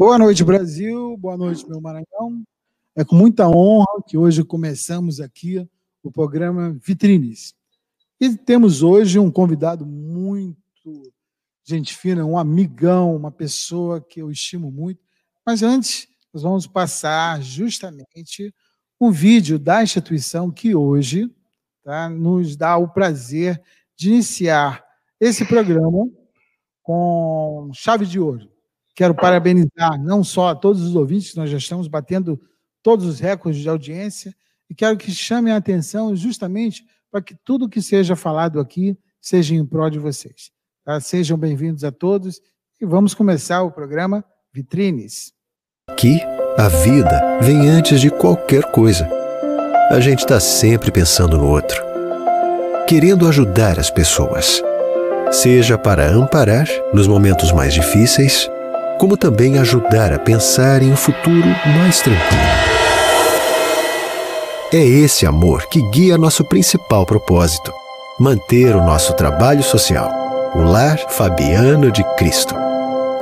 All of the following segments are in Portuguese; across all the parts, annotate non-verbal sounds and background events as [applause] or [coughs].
Boa noite, Brasil. Boa noite, meu Maranhão. É com muita honra que hoje começamos aqui o programa Vitrines. E temos hoje um convidado muito gente fina, um amigão, uma pessoa que eu estimo muito. Mas antes, nós vamos passar justamente um vídeo da instituição que hoje tá, nos dá o prazer de iniciar esse programa com chave de ouro. Quero parabenizar não só todos os ouvintes, nós já estamos batendo todos os recordes de audiência, e quero que chamem a atenção justamente para que tudo que seja falado aqui seja em prol de vocês. Tá? Sejam bem-vindos a todos e vamos começar o programa Vitrines. Aqui, a vida vem antes de qualquer coisa. A gente está sempre pensando no outro, querendo ajudar as pessoas, seja para amparar nos momentos mais difíceis como também ajudar a pensar em um futuro mais tranquilo. É esse amor que guia nosso principal propósito: manter o nosso trabalho social, o Lar Fabiano de Cristo.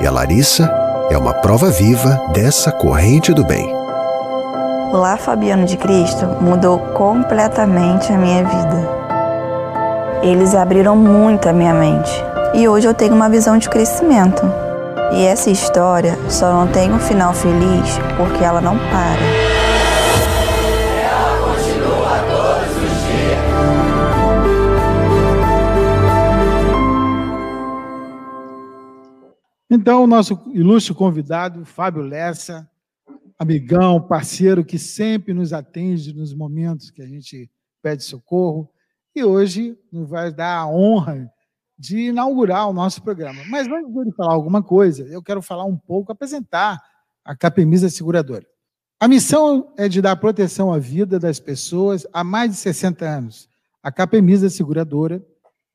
E a Larissa é uma prova viva dessa corrente do bem. O Lar Fabiano de Cristo mudou completamente a minha vida. Eles abriram muito a minha mente e hoje eu tenho uma visão de crescimento. E essa história só não tem um final feliz porque ela não para. Então, o nosso ilustre convidado, Fábio Lessa, amigão, parceiro que sempre nos atende nos momentos que a gente pede socorro, e hoje nos vai dar a honra de inaugurar o nosso programa. Mas antes de falar alguma coisa, eu quero falar um pouco, apresentar a Capemisa Seguradora. A missão é de dar proteção à vida das pessoas há mais de 60 anos. A Capemisa Seguradora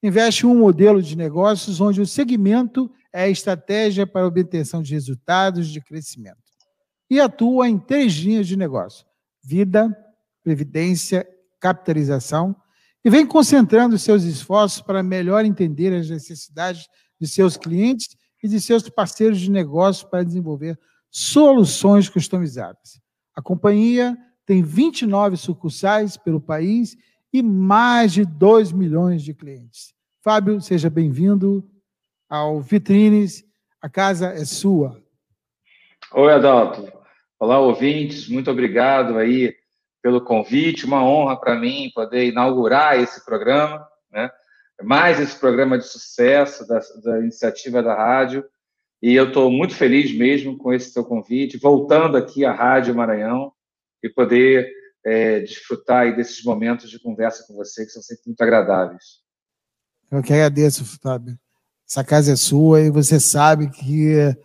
investe em um modelo de negócios onde o segmento é a estratégia para a obtenção de resultados de crescimento. E atua em três linhas de negócio: vida, previdência, capitalização e vem concentrando seus esforços para melhor entender as necessidades de seus clientes e de seus parceiros de negócio para desenvolver soluções customizadas. A companhia tem 29 sucursais pelo país e mais de 2 milhões de clientes. Fábio, seja bem-vindo ao Vitrines. A casa é sua. Oi, Adalto. Olá, ouvintes. Muito obrigado aí pelo convite, uma honra para mim poder inaugurar esse programa, né? mais esse programa de sucesso da, da iniciativa da rádio, e eu estou muito feliz mesmo com esse seu convite, voltando aqui à Rádio Maranhão e poder é, desfrutar desses momentos de conversa com você, que são sempre muito agradáveis. Eu que agradeço, Fábio. Essa casa é sua e você sabe que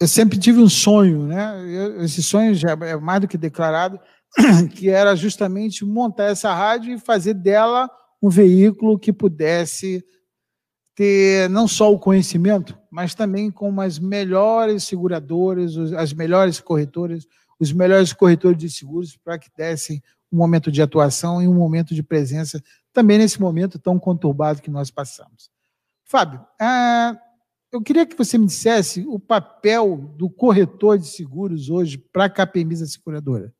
eu sempre tive um sonho, né? esse sonho já é mais do que declarado, [clears throat] que era justamente montar essa rádio e fazer dela um veículo que pudesse ter não só o conhecimento, mas também com as melhores seguradoras, as melhores corretoras, os melhores corretores de seguros para que dessem um momento de atuação e um momento de presença também nesse momento tão conturbado que nós passamos. Fábio, ah, eu queria que você me dissesse o papel do corretor de seguros hoje para a Capemisa Seguradora.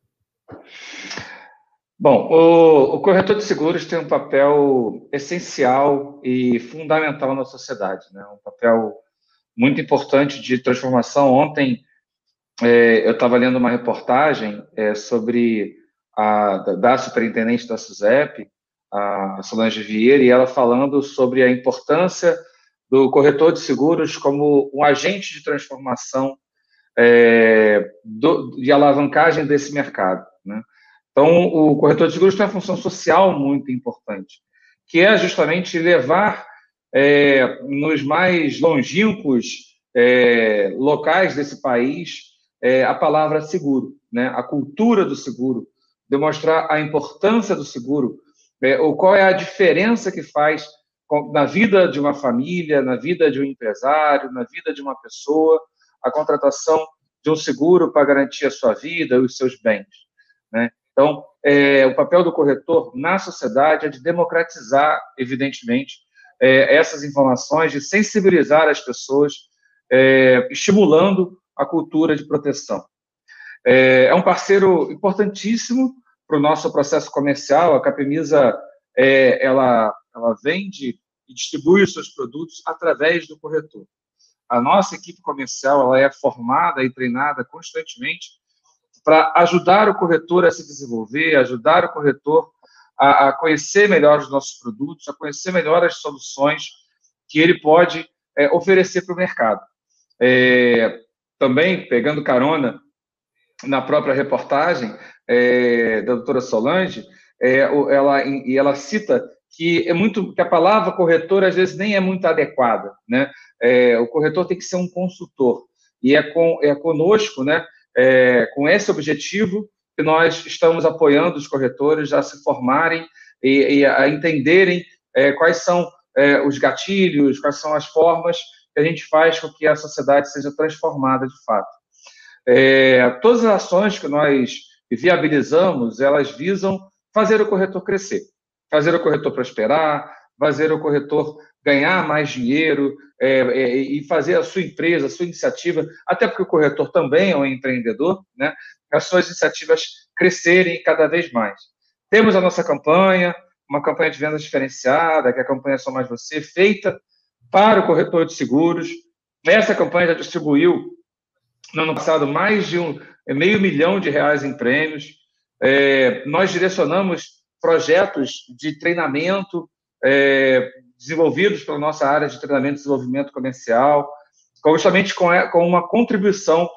Bom, o, o, corretor de seguros tem um papel essencial e fundamental na sociedade, né? um papel muito importante de transformação. Ontem é, eu estava lendo uma reportagem é, sobre a da, da, superintendente da SUSEP, a Solange Vieira, e ela falando sobre a importância do corretor de seguros como um agente de transformação é, do, de alavancagem desse mercado. Né? Então, o corretor de seguros tem uma função social muito importante, que é justamente levar é, nos mais longínquos é, locais desse país é, a palavra seguro, né? a cultura do seguro, demonstrar a importância do seguro, é, ou qual é a diferença que faz na vida de uma família, na vida de um empresário, na vida de uma pessoa, a contratação de um seguro para garantir a sua vida e os seus bens. Né? Então, é, o papel do corretor na sociedade é de democratizar, evidentemente, é, essas informações, de sensibilizar as pessoas, é, estimulando a cultura de proteção. É, é um parceiro importantíssimo para o nosso processo comercial. A Capemisa é, ela, ela vende e distribui os seus produtos através do corretor. A nossa equipe comercial ela é formada e treinada constantemente para ajudar o corretor a se desenvolver, ajudar o corretor a, a, conhecer melhor os nossos produtos, a conhecer melhor as soluções que ele pode é, oferecer para o mercado. É, também, pegando carona na própria reportagem é, da doutora Solange, é, ela, e ela cita que é muito que a palavra corretor às vezes nem é muito adequada, né? É, o corretor tem que ser um consultor e é com é conosco, né? É, com esse objetivo que nós estamos apoiando os corretores a se formarem e, e a entenderem é, quais são é, os gatilhos, quais são as formas que a gente faz com que a sociedade seja transformada de fato. É, todas as ações que nós viabilizamos, elas visam fazer o corretor crescer, fazer o corretor prosperar, fazer o corretor ganhar mais dinheiro é, é, e fazer a sua empresa, a sua iniciativa, até porque o corretor também é um empreendedor, né? As suas iniciativas crescerem cada vez mais. Temos a nossa campanha, uma campanha de vendas diferenciada, que é a campanha Só Mais Você, feita para o corretor de seguros. Essa campanha já distribuiu, no ano passado, mais de um meio milhão de reais em prêmios. É, nós direcionamos projetos de treinamento é, desenvolvidos pela nossa área de treinamento e desenvolvimento comercial, justamente com, uma contribuição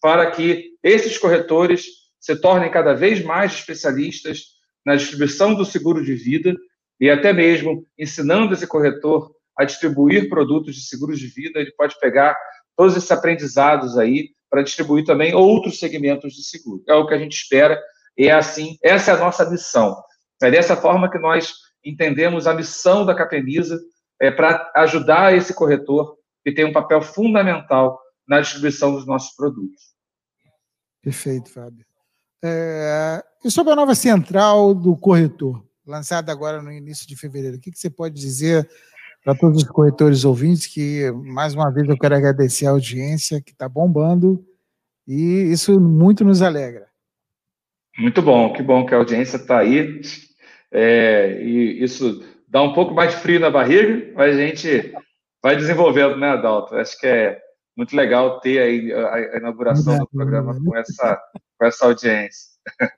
para que esses corretores se tornem cada vez mais especialistas na distribuição do seguro de vida e até mesmo ensinando esse corretor a distribuir produtos de seguros de vida, ele pode pegar todos esses aprendizados aí para distribuir também outros segmentos de seguro. É o que a gente espera e é assim, essa é a nossa missão. É dessa forma que nós entendemos a missão da Capemisa é, para ajudar esse corretor que tem um papel fundamental na distribuição dos nossos produtos. Perfeito, Fábio. É, e sobre a nova central do corretor, lançada agora no início de fevereiro, o que, que você pode dizer para todos os corretores ouvintes que, mais uma vez, eu quero agradecer a audiência que está bombando e isso muito nos alegra. Muito bom, que bom que a audiência está aí é, e isso dá um pouco mais de frio na barriga, mas a gente vai desenvolvendo, né, Adalto? Acho que é muito legal ter a inauguração do programa com essa, com essa audiência. [laughs]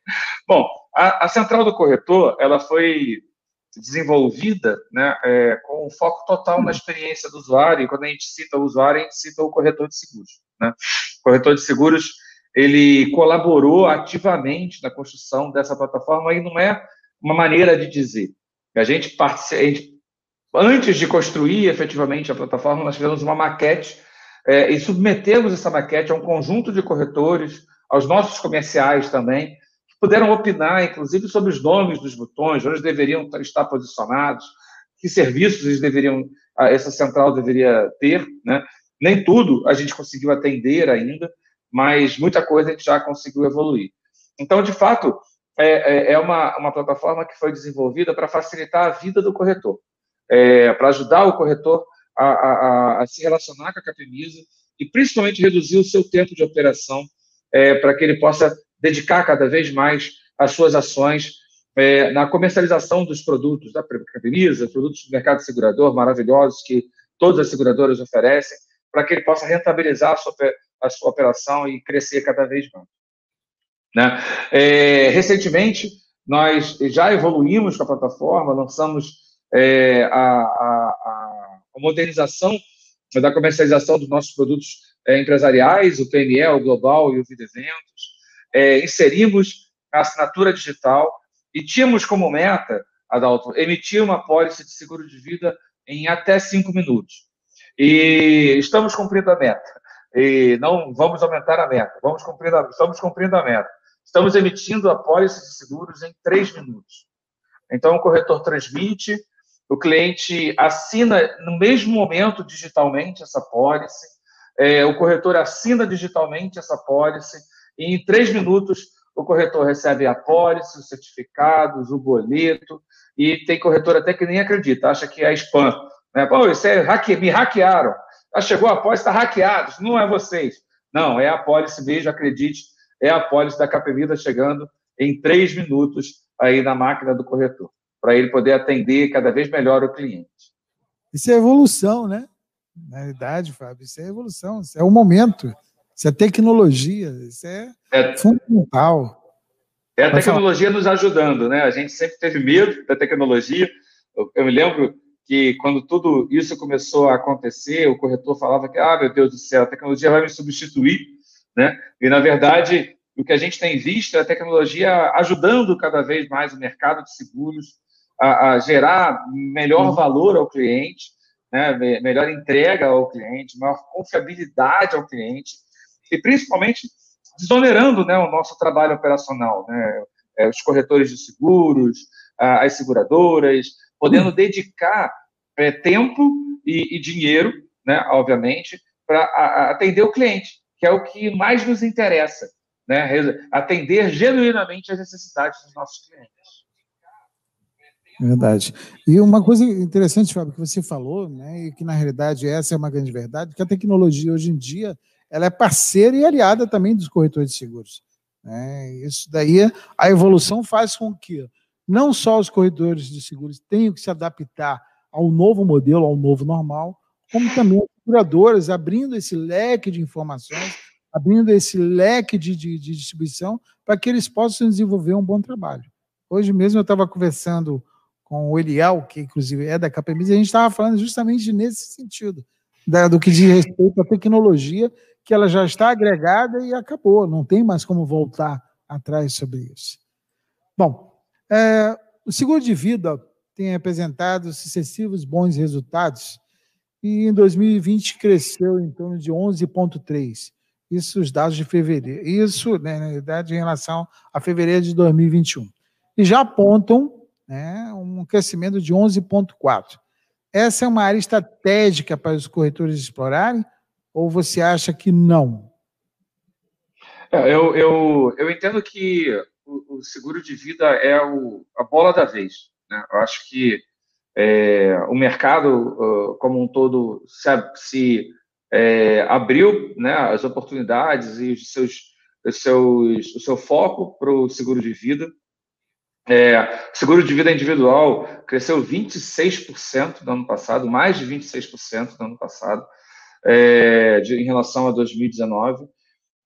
Bom, a, a, Central do Corretor, ela foi desenvolvida né, é, com um foco total na experiência do usuário, e quando a gente cita o usuário, a gente cita o corretor de seguros. Né? O corretor de seguros, ele colaborou ativamente na construção dessa plataforma, e não é uma maneira de dizer. A gente, a gente antes de construir efetivamente a plataforma, nós fizemos uma maquete é, e submetemos essa maquete a um conjunto de corretores, aos nossos comerciais também, que puderam opinar, inclusive, sobre os nomes dos botões, onde deveriam estar posicionados, que serviços eles deveriam, essa central deveria ter, né? Nem tudo a gente conseguiu atender ainda, mas muita coisa a gente já conseguiu evoluir. Então, de fato, é, é, é uma, uma plataforma que foi desenvolvida para facilitar a vida do corretor, é, para ajudar o corretor a, a, a, se relacionar com a Capemisa e principalmente reduzir o seu tempo de operação é, para que ele possa dedicar cada vez mais as suas ações é, na comercialização dos produtos da Capemisa, produtos do mercado segurador maravilhosos que todas as seguradoras oferecem, para que ele possa rentabilizar a sua, a sua operação e crescer cada vez mais. Né? É, recentemente, nós já evoluímos com a plataforma, lançamos é, a, a, a, modernização da comercialização dos nossos produtos é, empresariais, o PME, o Global e o Vida Eventos. É, inserimos a assinatura digital e tínhamos como meta, Adalto, emitir uma pólice de seguro de vida em até cinco minutos. E estamos cumprindo a meta. E não vamos aumentar a meta, vamos cumprir a, estamos cumprindo a meta. Estamos emitindo a pólice de seguros em três minutos. Então, o corretor transmite, o cliente assina no mesmo momento digitalmente essa pólice, é, o corretor assina digitalmente essa pólice, e em três minutos o corretor recebe a pólice, os certificados, o boleto, e tem corretor até que nem acredita, acha que é spam. Né? Pô, isso é hacke... me hackearam. Já chegou a pólice, está hackeado, não é vocês. Não, é a pólice mesmo, acredite, é a pólice da Capevida chegando em três minutos aí na máquina do corretor, para ele poder atender cada vez melhor o cliente. Isso é evolução, né? Na verdade, Fábio, isso é evolução, isso é o momento, isso é tecnologia, isso é, é fundamental. É a tecnologia nos ajudando, né? A gente sempre teve medo da tecnologia. Eu, eu me lembro que quando tudo isso começou a acontecer, o corretor falava que, ah, meu Deus do céu, a tecnologia vai me substituir, né? E, na verdade, o que a gente tem visto é a tecnologia ajudando cada vez mais o mercado de seguros a, a gerar melhor valor ao cliente, né? melhor entrega ao cliente, maior confiabilidade ao cliente, e principalmente desonerando né, o nosso trabalho operacional, né? É, os corretores de seguros, as seguradoras, podendo dedicar é, tempo e, e, dinheiro, né, obviamente, para atender o cliente, que é o que mais nos interessa, né, atender genuinamente as necessidades dos nossos clientes. Verdade. E uma coisa interessante, Fábio, que você falou, né, e que na realidade essa é uma grande verdade, que a tecnologia hoje em dia ela é parceira e aliada também dos corretores de seguros. Né? Isso daí, a evolução faz com que não só os corretores de seguros tenham que se adaptar ao novo modelo, ao novo normal, como também seguradoras, abrindo esse leque de informações, abrindo esse leque de, de, de distribuição, para que eles possam desenvolver um bom trabalho. Hoje mesmo eu estava conversando com o Eliel, que inclusive é da KPMG, e a gente estava falando justamente nesse sentido, da, do que diz respeito à tecnologia, que ela já está agregada e acabou, não tem mais como voltar atrás sobre isso. Bom, é, o seguro de vida tem apresentado sucessivos bons resultados e em 2020 cresceu em torno de 11,3%. Isso os dados de fevereiro. Isso, né, na verdade, em relação a fevereiro de 2021. E já apontam né, um crescimento de 11,4%. Essa é uma área estratégica para os corretores explorarem ou você acha que não? É, eu, eu, eu entendo que o, o seguro de vida é o, a bola da vez. Né? Eu acho que é, o mercado uh, como um todo se, se é, abriu né, as oportunidades e os seus, os seus, o seu foco para o seguro de vida. É, seguro de vida individual cresceu 26% no ano passado, mais de 26% no ano passado, é, de, em relação a 2019,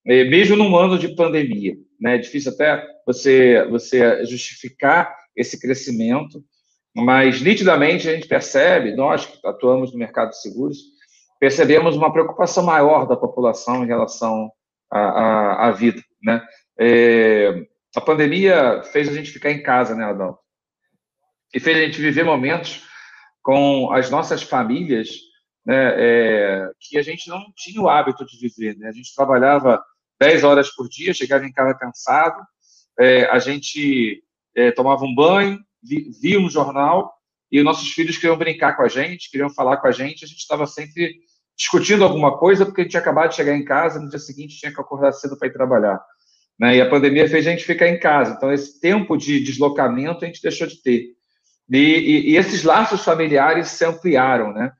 é, mesmo num ano de pandemia. Né? É difícil até você, você justificar esse crescimento, mas nitidamente a gente percebe, nós que atuamos no mercado de seguros, percebemos uma preocupação maior da população em relação à, à, vida. Né? É, a pandemia fez a gente ficar em casa, né, Adão? E fez a gente viver momentos com as nossas famílias né, é, que a gente não tinha o hábito de viver. Né? A gente trabalhava 10 horas por dia, chegava em casa cansado, é, a gente é, tomava um banho, via um jornal e nossos filhos queriam brincar com a gente, queriam falar com a gente, a gente estava sempre discutindo alguma coisa porque a gente tinha acabado de chegar em casa, no dia seguinte tinha que acordar cedo para ir trabalhar. Né? E a pandemia fez a gente ficar em casa, então esse tempo de deslocamento a gente deixou de ter. E, e, e esses laços familiares se ampliaram, né?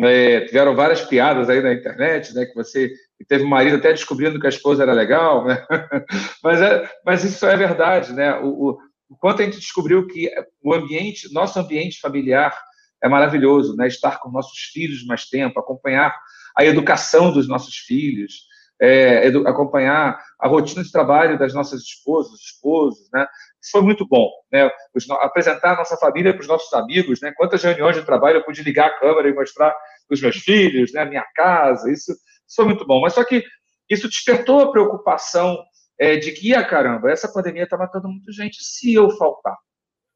É, tiveram várias piadas aí na internet, né? Que você que teve um marido até descobrindo que a esposa era legal, né? [laughs] mas, é, mas isso é verdade, né? O, o, o quanto a gente descobriu que o ambiente, nosso ambiente familiar é maravilhoso, né? Estar com nossos filhos mais tempo, acompanhar a educação dos nossos filhos, é, acompanhar a rotina de trabalho das nossas esposas, esposos, né? Isso foi muito bom, né? Os, apresentar a nossa família para os nossos amigos, né? Quantas reuniões de trabalho eu pude ligar a câmera e mostrar os meus filhos, né? Minha casa, isso, isso foi muito bom. Mas só que isso despertou a preocupação é, de que, ah, caramba, essa pandemia está matando muita gente se eu faltar,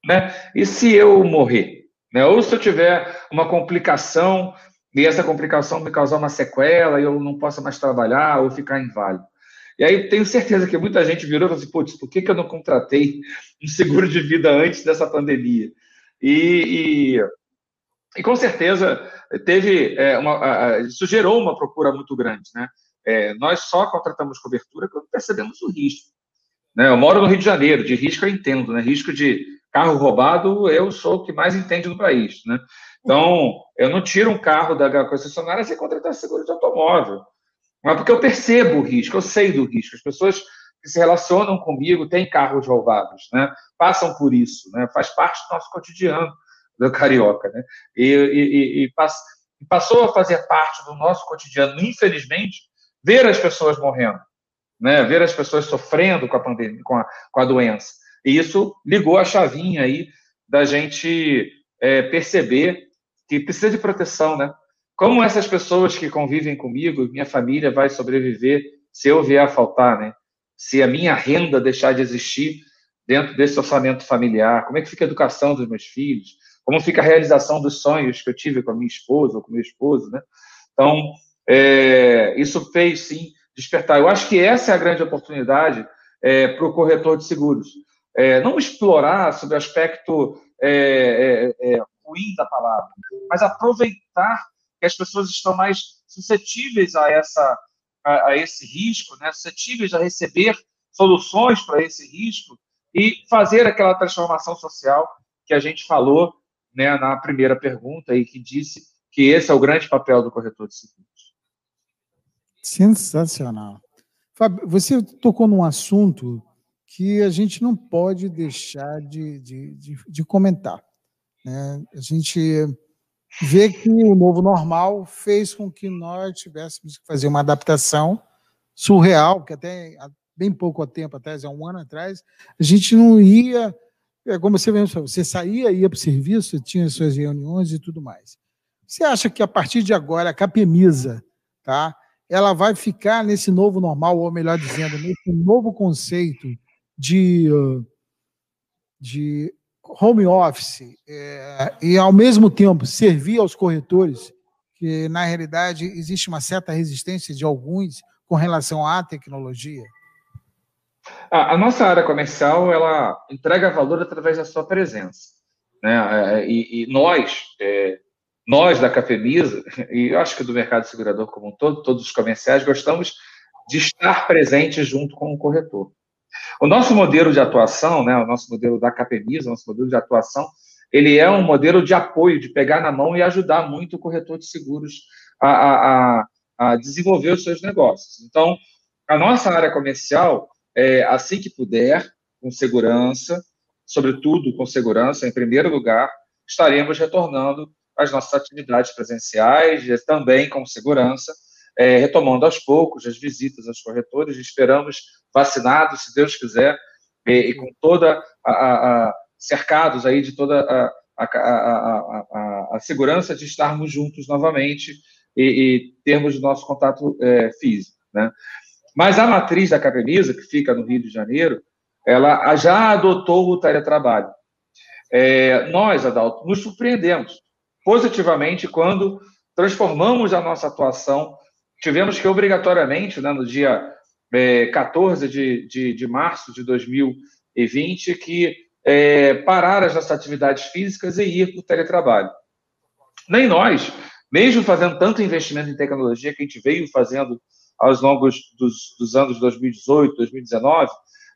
né? E se eu morrer, né? Ou se eu tiver uma complicação e essa complicação me causar uma sequela e eu não possa mais trabalhar ou ficar inválido. E aí tenho certeza que muita gente virou e falou assim, putz, por que, que eu não contratei um seguro de vida antes dessa pandemia? E, e, e com certeza teve é, uma, isso gerou uma procura muito grande, né? É, nós só contratamos cobertura quando percebemos o risco. Né? Eu moro no Rio de Janeiro, de risco eu entendo, né? Risco de carro roubado, eu sou o que mais entende no país, né? Então, eu não tiro um carro da concessionária sem contratar seguro de automóvel. Mas porque eu percebo o risco, eu sei do risco. As pessoas que se relacionam comigo têm carros roubados, né? Passam por isso, né? Faz parte do nosso cotidiano do carioca, né? E, e, e, e passou a fazer parte do nosso cotidiano, infelizmente, ver as pessoas morrendo, né? Ver as pessoas sofrendo com a pandemia, com a, com a doença. E isso ligou a chavinha aí da gente é, perceber que precisa de proteção, né? Como essas pessoas que convivem comigo, minha família vai sobreviver se eu vier a faltar, né? Se a minha renda deixar de existir dentro desse orçamento familiar, como é que fica a educação dos meus filhos? Como fica a realização dos sonhos que eu tive com a minha esposa ou com meu esposo, né? Então, é, isso fez, sim, despertar. Eu acho que essa é a grande oportunidade é, para o corretor de seguros. É, não explorar sobre o aspecto é, é, é, ruim da palavra, mas aproveitar que as pessoas estão mais suscetíveis a, essa, a, a esse risco, né? suscetíveis a receber soluções para esse risco e fazer aquela transformação social que a gente falou né, na primeira pergunta e que disse que esse é o grande papel do corretor de seguros. Sensacional. Fábio, você tocou num assunto que a gente não pode deixar de, de, de, de comentar. Né? A gente vê que o novo normal fez com que nós tivéssemos que fazer uma adaptação surreal, que até bem pouco tempo atrás, há um ano atrás, a gente não ia, é como você mesmo você saía, ia para o serviço, tinha suas reuniões e tudo mais. Você acha que a partir de agora a Capemisa, tá, ela vai ficar nesse novo normal, ou melhor dizendo, nesse novo conceito de, de home office é, e, ao mesmo tempo, servir aos corretores, que na realidade existe uma certa resistência de alguns com relação à tecnologia? A, a nossa área comercial ela entrega valor através da sua presença. Né? É, e, e nós, é, nós da Cafemisa, [laughs] e acho que do mercado segurador como um todo, todos os comerciais, gostamos de estar presentes junto com o corretor. O nosso modelo de atuação, né, o nosso modelo da Capemisa, o nosso modelo de atuação, ele é um modelo de apoio, de pegar na mão e ajudar muito o corretor de seguros a, a, a desenvolver os seus negócios. Então, a nossa área comercial, é, assim que puder, com segurança, sobretudo com segurança, em primeiro lugar, estaremos retornando às nossas atividades presenciais, também com segurança, é, retomando aos poucos as visitas aos corretores, esperamos vacinados, se Deus quiser, e, e com toda a, a, a, cercados aí de toda a, a, segurança de estarmos juntos novamente e, e termos nosso contato é, físico, né? Mas a matriz da Capemisa, que fica no Rio de Janeiro, ela já adotou o teletrabalho. É, nós, Adalto, nos surpreendemos positivamente quando transformamos a nossa atuação tivemos que, obrigatoriamente, né, no dia é, 14 de, de, de, março de 2020, que é, parar as nossas atividades físicas e ir para o teletrabalho. Nem nós, mesmo fazendo tanto investimento em tecnologia que a gente veio fazendo aos longos dos, dos anos 2018, 2019,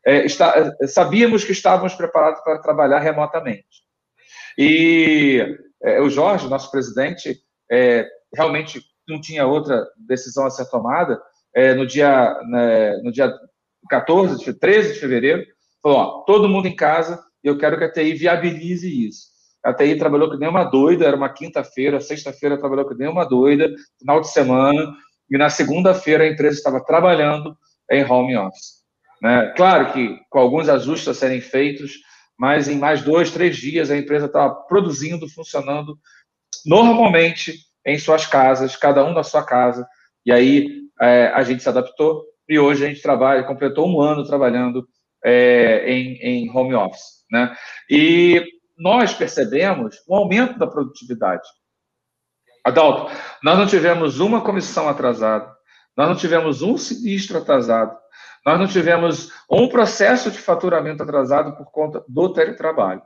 é, está, sabíamos que estávamos preparados para trabalhar remotamente. E é, o Jorge, nosso presidente, é, realmente não tinha outra decisão a ser tomada, é, no, dia, né, no dia 14, 13 de fevereiro, falou, ó, todo mundo em casa, eu quero que a TI viabilize isso. A TI trabalhou que nem uma doida, era uma quinta-feira, sexta-feira trabalhou que nem uma doida, final de semana, e na segunda-feira a empresa estava trabalhando em home office. Né? Claro que com alguns ajustes a serem feitos, mas em mais dois, três dias a empresa estava produzindo, funcionando normalmente em suas casas, cada um na sua casa. E aí é, a gente se adaptou e hoje a gente trabalha, completou um ano trabalhando é, em, em home office. Né? E nós percebemos um aumento da produtividade. Adalto, nós não tivemos uma comissão atrasada, nós não tivemos um sinistro atrasado, nós não tivemos um processo de faturamento atrasado por conta do teletrabalho.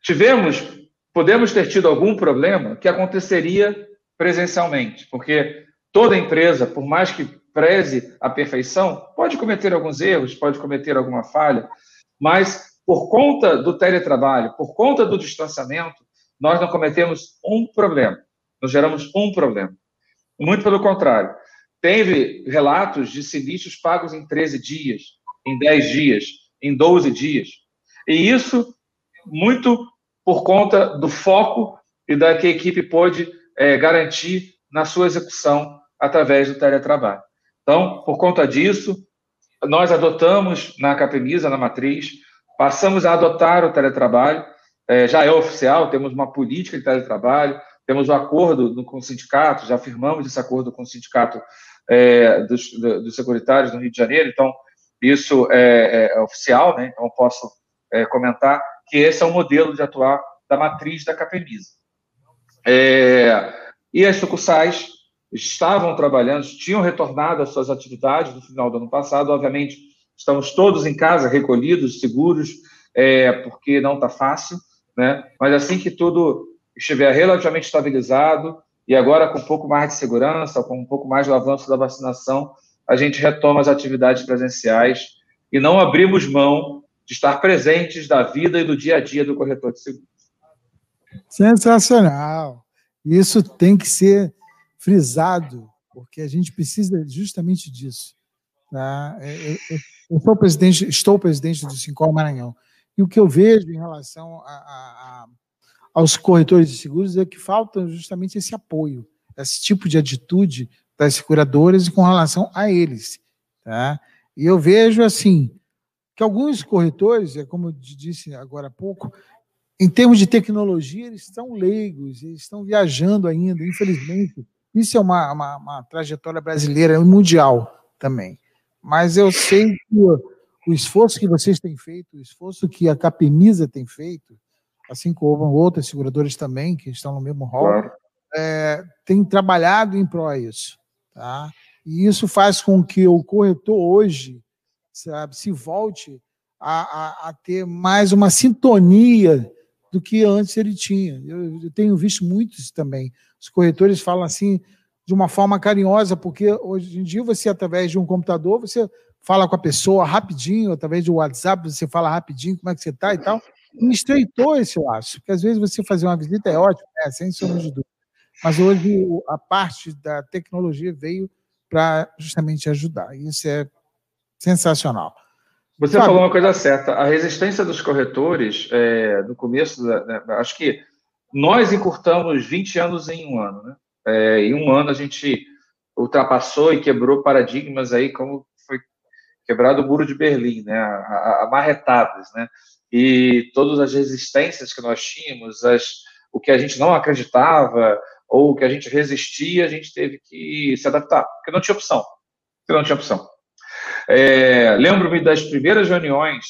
Tivemos podemos ter tido algum problema que aconteceria presencialmente, porque toda empresa, por mais que preze a perfeição, pode cometer alguns erros, pode cometer alguma falha, mas por conta do teletrabalho, por conta do distanciamento, nós não cometemos um problema, nós geramos um problema. Muito pelo contrário, teve relatos de sinistros pagos em 13 dias, em 10 dias, em 12 dias. E isso muito por conta do foco e da que a equipe pôde é, garantir na sua execução através do teletrabalho. Então, por conta disso, nós adotamos na Capemisa, na matriz, passamos a adotar o teletrabalho, é, já é oficial, temos uma política de teletrabalho, temos o um acordo com o sindicato, já firmamos esse acordo com o sindicato é, dos, dos securitários no Rio de Janeiro, então isso é, é oficial, né? então posso é, comentar que esse é o modelo de atuar da matriz da Capemisa. É, e as sucursais estavam trabalhando, tinham retornado às suas atividades no final do ano passado. Obviamente, estamos todos em casa, recolhidos, seguros, é, porque não está fácil, né? Mas assim que tudo estiver relativamente estabilizado e agora com um pouco mais de segurança, com um pouco mais do avanço da vacinação, a gente retoma as atividades presenciais e não abrimos mão de estar presentes da vida e do dia a dia do corretor de seguros. Sensacional. Isso tem que ser frisado, porque a gente precisa justamente disso. Tá? É, é, é, eu sou presidente, estou presidente do Sincor Maranhão, e o que eu vejo em relação a, a, a, aos corretores de seguros é que falta justamente esse apoio, esse tipo de atitude das seguradoras com relação a eles. Tá? E eu vejo assim que alguns corretores, é como eu disse agora há pouco, em termos de tecnologia, eles estão leigos, eles estão viajando ainda, infelizmente. Isso é uma, uma, uma trajetória brasileira e mundial também. Mas eu sei que o, o esforço que vocês têm feito, o esforço que a Capemisa tem feito, assim como outras seguradoras também, que estão no mesmo rol, claro. é, tem trabalhado em prol disso. Tá? E isso faz com que o corretor hoje sabe, se volte a, a, a ter mais uma sintonia do que antes ele tinha. Eu, eu tenho visto muitos também. Os corretores falam assim de uma forma carinhosa, porque hoje em dia você, através de um computador, você fala com a pessoa rapidinho, através do WhatsApp, você fala rapidinho como é que você está e tal. E estreitou esse laço, porque às vezes você fazer uma visita é ótimo, né? sem sombra de dúvida. Mas hoje a parte da tecnologia veio para justamente ajudar. Isso é sensacional. Você Sabe? falou uma coisa certa. A resistência dos corretores, é, no começo, né, acho que nós encurtamos 20 anos em um ano. Né? É, em um ano a gente ultrapassou e quebrou paradigmas aí, como foi quebrado o muro de Berlim, né? amarretadas. Né? E todas as resistências que nós tínhamos, as, o que a gente não acreditava ou o que a gente resistia, a gente teve que se adaptar, porque não tinha opção. Porque não tinha opção. É, Lembro-me das primeiras reuniões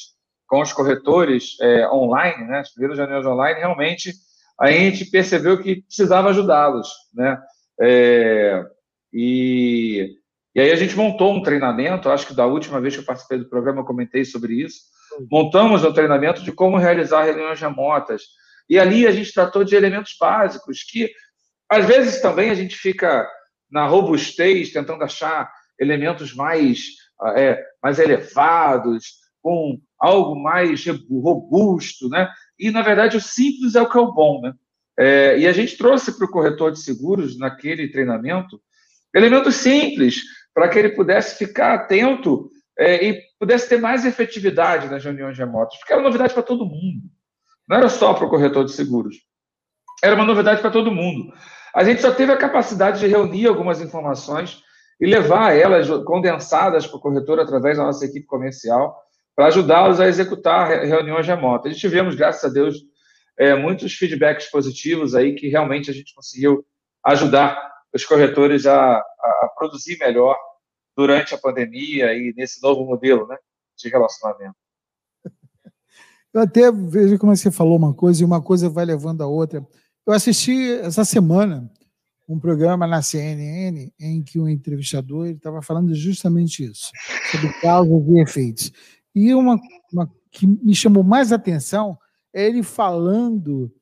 com os corretores é, online, né, as primeiras reuniões online, realmente a gente percebeu que precisava ajudá-los. Né? É, e, e aí a gente montou um treinamento, acho que da última vez que eu participei do programa eu comentei sobre isso, montamos um treinamento de como realizar reuniões remotas, e ali a gente tratou de elementos básicos que, às vezes, também a gente fica na robustez, tentando achar elementos mais é, mais elevados, com algo mais robusto, né? E, na verdade, o simples é o que é o bom, né? É, e a gente trouxe para o corretor de seguros, naquele treinamento, elementos simples, para que ele pudesse ficar atento é, e pudesse ter mais efetividade nas reuniões remotas, porque era novidade para todo mundo. Não era só para o corretor de seguros. Era uma novidade para todo mundo. A gente só teve a capacidade de reunir algumas informações e levar elas condensadas para o corretor através da nossa equipe comercial para ajudá-los a executar reuniões remotas. E tivemos, graças a Deus, é, muitos feedbacks positivos aí que realmente a gente conseguiu ajudar os corretores a, a produzir melhor durante a pandemia e nesse novo modelo né, de relacionamento. Eu até vejo como você falou uma coisa e uma coisa vai levando a outra. Eu assisti essa semana um programa na CNN em que o entrevistador estava falando justamente isso, sobre causas e efeitos. E uma, uma que me chamou mais atenção é ele falando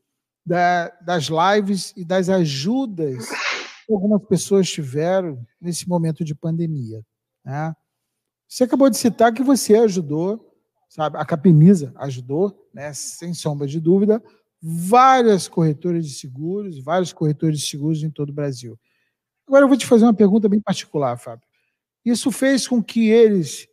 da, das lives e das ajudas algumas pessoas tiveram nesse momento de pandemia. Né? Você acabou de citar que você ajudou, sabe? A Capemisa ajudou, né? sem sombra de dúvida, várias corretoras de seguros, vários corretores de seguros em todo o Brasil. Agora eu vou te fazer uma pergunta bem particular, Fábio. Isso fez com que eles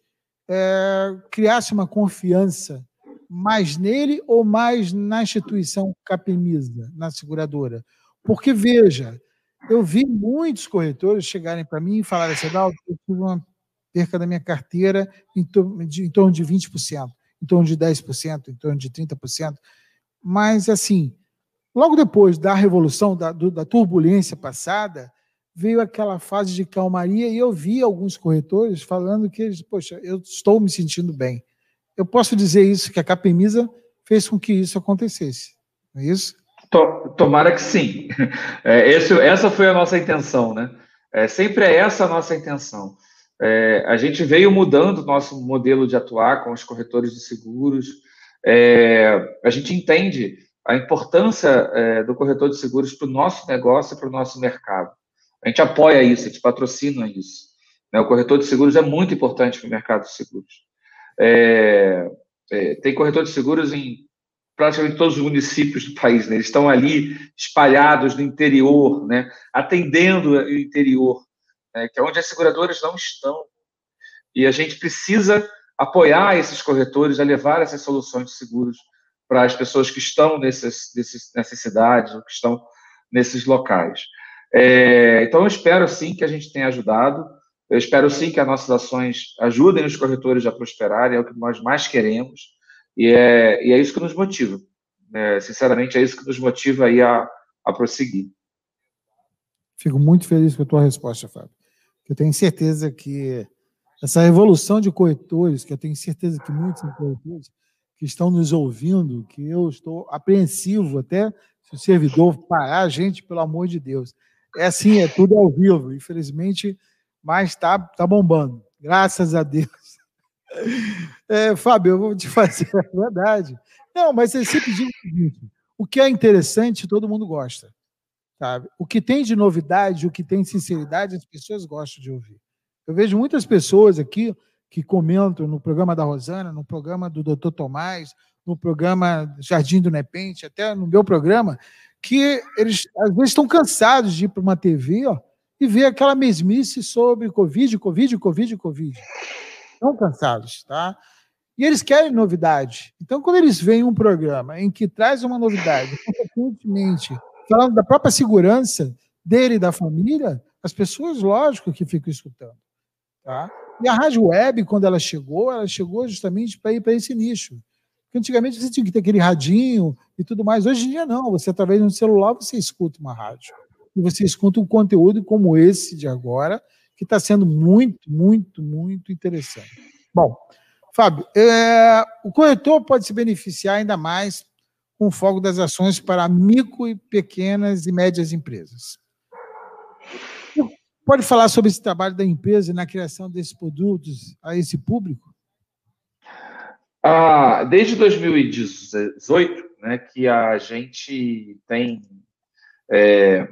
é, criassem uma confiança mais nele ou mais na instituição Capemisa, na seguradora? Porque, veja, eu vi muitos corretores chegarem para mim e falarem assim, eu tive uma perca da minha carteira em, torno de, em torno de 20%, em torno de 10%, em torno de 30%. Mas, assim, logo depois da revolução, da, do, da turbulência passada, veio aquela fase de calmaria e eu vi alguns corretores falando que eles, poxa, eu estou me sentindo bem. Eu posso dizer isso, que a Capemisa fez com que isso acontecesse, não é isso? Tomara que sim. [laughs] É, esse, essa foi a nossa intenção, né? É, sempre é essa a nossa intenção. É, a gente veio mudando o nosso modelo de atuar com os corretores de seguros. É, a gente entende a importância é, do corretor de seguros para o nosso negócio e para o nosso mercado. A gente apoia isso, a gente patrocina isso. Né? O corretor de seguros é muito importante para o mercado de seguros. É, tem corretor de seguros em praticamente todos os municípios do país. Né? Eles estão ali espalhados no interior, né? atendendo o interior, né? que é onde as seguradoras não estão. E a gente precisa apoiar esses corretores a levar essas soluções de seguros para as pessoas que estão nessas, nessas cidades ou que estão nesses locais. É, então, eu espero sim que a gente tenha ajudado. Eu espero sim que as nossas ações ajudem os corretores a prosperarem, é o que nós mais queremos. E é, e é isso que nos motiva. É, sinceramente, é isso que nos motiva aí a, a prosseguir. Fico muito feliz com a tua resposta, Fábio. Eu tenho certeza que essa revolução de corretores, que eu tenho certeza que muitos corretores que estão nos ouvindo, que eu estou apreensivo até se o servidor parar a gente, pelo amor de Deus. É assim, é tudo ao vivo, infelizmente, mas está tá bombando. Graças a Deus. É, Fábio, eu vou te [laughs] fazer a verdade. Não, mas você sempre diz o seguinte: o que é interessante, todo mundo gosta. Sabe? O que tem de novidade, o que tem de sinceridade, as pessoas gostam de ouvir. Eu vejo muitas pessoas aqui que comentam no programa da Rosana, no programa do Dr. Tomás, no programa Jardim do Nepente, até no meu programa, que eles às vezes estão cansados de ir para uma TV ó, e ver aquela mesmice sobre Covid, Covid, Covid, Covid. Estão cansados, tá? E eles querem novidade. Então, quando eles veem um programa em que traz uma novidade, consequentemente, falando da própria segurança dele e da família, as pessoas, lógico, que ficam escutando. Tá? E a rádio web, quando ela chegou, ela chegou justamente para ir para esse nicho. Porque antigamente você tinha que ter aquele radinho e tudo mais. Hoje em dia não, você através de um celular você escuta uma rádio. E você escuta um conteúdo como esse de agora, que está sendo muito, muito, muito interessante. Bom, Fábio, é, o corretor pode se beneficiar ainda mais com o foco das ações para micro e pequenas e médias empresas. Pode falar sobre esse trabalho da empresa na criação desses produtos a esse público? Ah, desde 2018, né, que a gente tem é,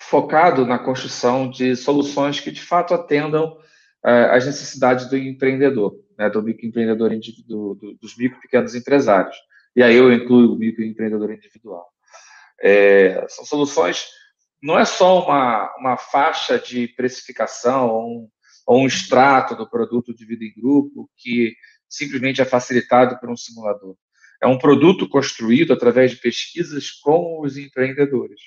focado na construção de soluções que de fato atendam é, às necessidades do empreendedor, né, do microempreendedor do, do, dos micro pequenos empresários. E aí eu incluo o microempreendedor individual. É, são soluções, não é só uma, uma faixa de precificação ou um, ou um extrato do produto de vida em grupo que simplesmente é facilitado por um simulador. É um produto construído através de pesquisas com os empreendedores.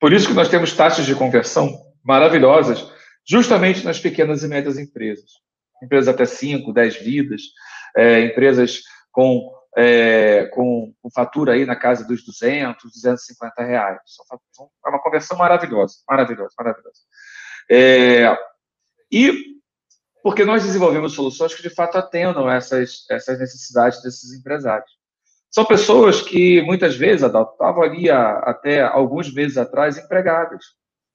Por isso que nós temos taxas de conversão maravilhosas, justamente nas pequenas e médias empresas. Empresas até 5, 10 vidas, é, empresas com, é, com, com, fatura aí na casa dos 200, 250 reais. É uma conversão maravilhosa, maravilhosa, maravilhosa. É, e porque nós desenvolvemos soluções que de fato atendam essas, essas necessidades desses empresários. São pessoas que muitas vezes, estavam ali até alguns meses atrás empregadas,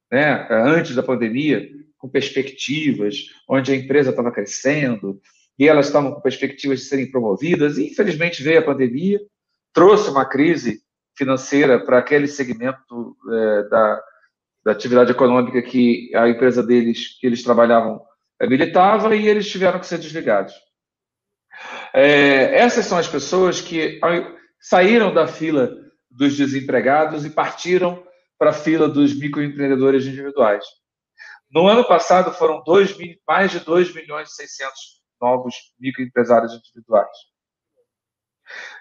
né? antes da pandemia, com perspectivas, onde a empresa estava crescendo, e elas estavam com perspectivas de serem promovidas, e infelizmente veio a pandemia, trouxe uma crise financeira para aquele segmento é, da, da atividade econômica que a empresa deles, que eles trabalhavam, habilitava e eles tiveram que ser desligados. É, essas são as pessoas que saíram da fila dos desempregados e partiram para a fila dos microempreendedores individuais. No ano passado foram dois, mais de 2 milhões e 600 novos microempresários individuais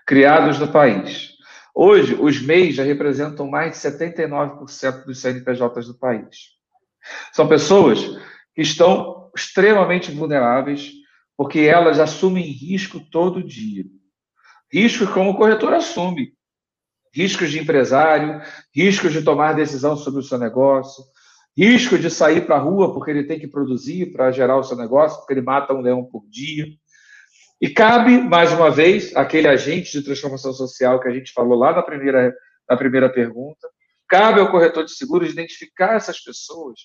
criados no país. Hoje, os MEIs já representam mais de 79% dos CNPJs do país. São pessoas que estão extremamente vulneráveis, porque elas assumem risco todo dia. Riscos como o corretor assume. Riscos de empresário, riscos de tomar decisão sobre o seu negócio, risco de sair para a rua porque ele tem que produzir para gerar o seu negócio, porque ele mata um leão por dia. E cabe, mais uma vez, aquele agente de transformação social que a gente falou lá na primeira, na primeira pergunta, cabe ao corretor de seguros identificar essas pessoas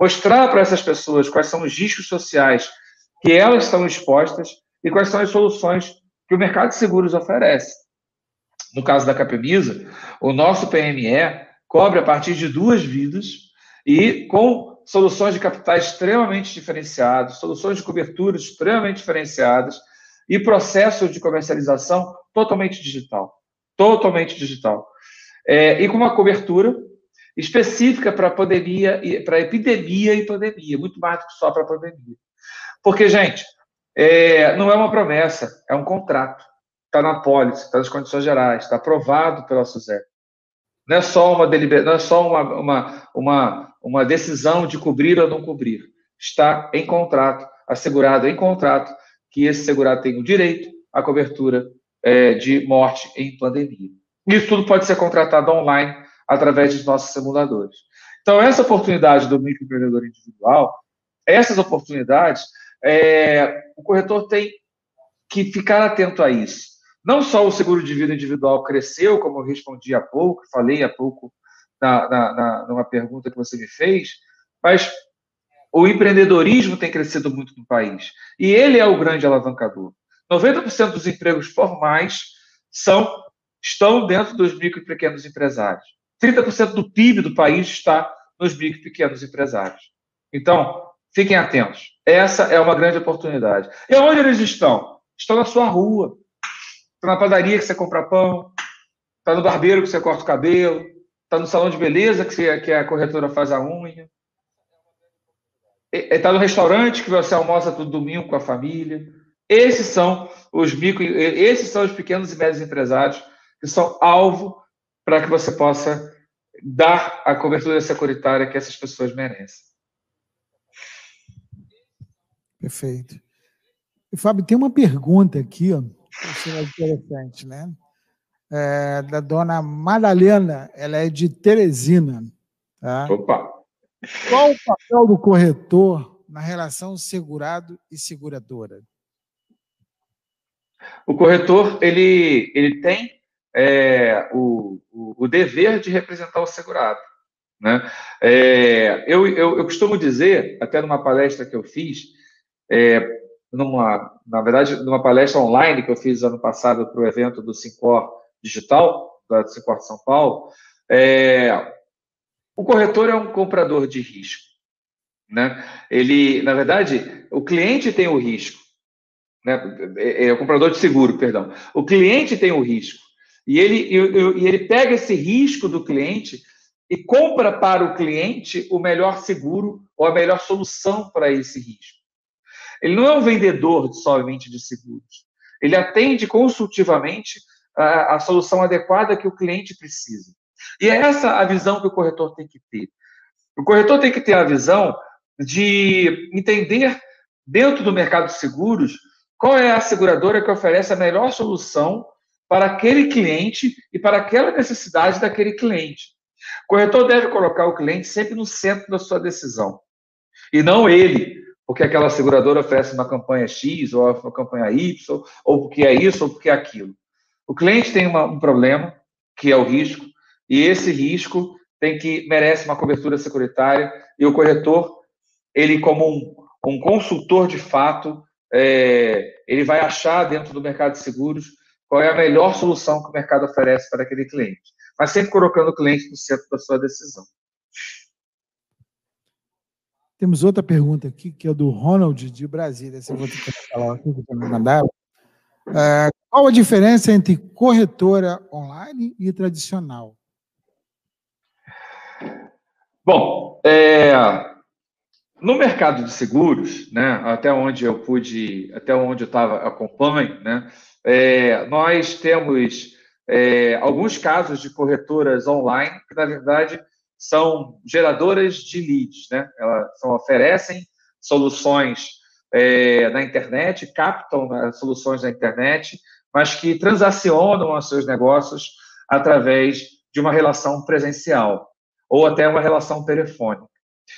mostrar para essas pessoas quais são os riscos sociais que elas estão expostas e quais são as soluções que o mercado de seguros oferece. No caso da Capemisa, o nosso PME cobre a partir de duas vidas e com soluções de capitais extremamente diferenciados, soluções de cobertura extremamente diferenciadas e processo de comercialização totalmente digital. Totalmente digital. É, e com uma cobertura específica para pandemia, para epidemia e pandemia, muito mais do que só para pandemia. Porque, gente, é, não é uma promessa, é um contrato. Está na pólice, está nas condições gerais, está aprovado pela SUSEP. Não é só uma não é só uma, uma, uma, uma decisão de cobrir ou não cobrir. Está em contrato, assegurado em contrato, que esse segurado tem o direito à cobertura é, de morte em pandemia. Isso tudo pode ser contratado online através dos nossos simuladores. Então, essa oportunidade do microempreendedor individual, essas oportunidades, é, o corretor tem que ficar atento a isso. Não só o seguro de vida individual cresceu, como eu respondi há pouco, falei há pouco na, na, na, numa pergunta que você me fez, mas o empreendedorismo tem crescido muito no país. E ele é o grande alavancador. 90% dos empregos formais são, estão dentro dos micro e pequenos empresários. 30% do PIB do país está nos micro e pequenos empresários. Então, fiquem atentos. Essa é uma grande oportunidade. E onde eles estão? Estão na sua rua. Está na padaria que você compra pão. Está no barbeiro que você corta o cabelo. Está no salão de beleza que, você, que a corretora faz a unha. Está no restaurante que você almoça todo domingo com a família. Esses são os micro, esses são os pequenos e médios empresários que são alvo para que você possa dar a cobertura securitária que essas pessoas merecem. Perfeito. Fábio, tem uma pergunta aqui, ó, que é interessante, né? É, da dona Madalena, ela é de Teresina. Tá? Opa! Qual o papel do corretor na relação segurado e seguradora? O corretor, ele, ele tem é, o, o, o, dever de representar o segurado. Né? É, eu, eu, eu, costumo dizer, até numa palestra que eu fiz, é, numa, na verdade, numa palestra online que eu fiz ano passado para o evento do Sincor Digital, da Sincor de São Paulo, é, o corretor é um comprador de risco. Né? Ele, na verdade, o cliente tem o risco. Né? É, é o comprador de seguro, perdão. O cliente tem o risco. E ele, e, e ele pega esse risco do cliente e compra para o cliente o melhor seguro ou a melhor solução para esse risco. Ele não é um vendedor somente de seguros. Ele atende consultivamente a, a solução adequada que o cliente precisa. E é essa a visão que o corretor tem que ter. O corretor tem que ter a visão de entender, dentro do mercado de seguros, qual é a seguradora que oferece a melhor solução para aquele cliente e para aquela necessidade daquele cliente. O corretor deve colocar o cliente sempre no centro da sua decisão, e não ele, porque aquela seguradora oferece uma campanha X ou uma campanha Y, ou porque é isso ou porque é aquilo. O cliente tem uma, um problema, que é o risco, e esse risco tem que merece uma cobertura securitária, e o corretor, ele como um, um consultor de fato, é, ele vai achar dentro do mercado de seguros qual é a melhor solução que o mercado oferece para aquele cliente. Mas sempre colocando o cliente no centro da sua decisão. Temos outra pergunta aqui, que é do Ronald, de Brasília. Essa eu vou que falar aqui, que mandaram. É, qual a diferença entre corretora online e tradicional? Bom, é, No mercado de seguros, né, até onde eu pude, até onde eu estava acompanho, né, é, nós temos é, alguns casos de corretoras online que, na verdade, são geradoras de leads, né? Elas oferecem soluções é, na internet, captam né, soluções na internet, mas que transacionam os seus negócios através de uma relação presencial ou até uma relação telefônica.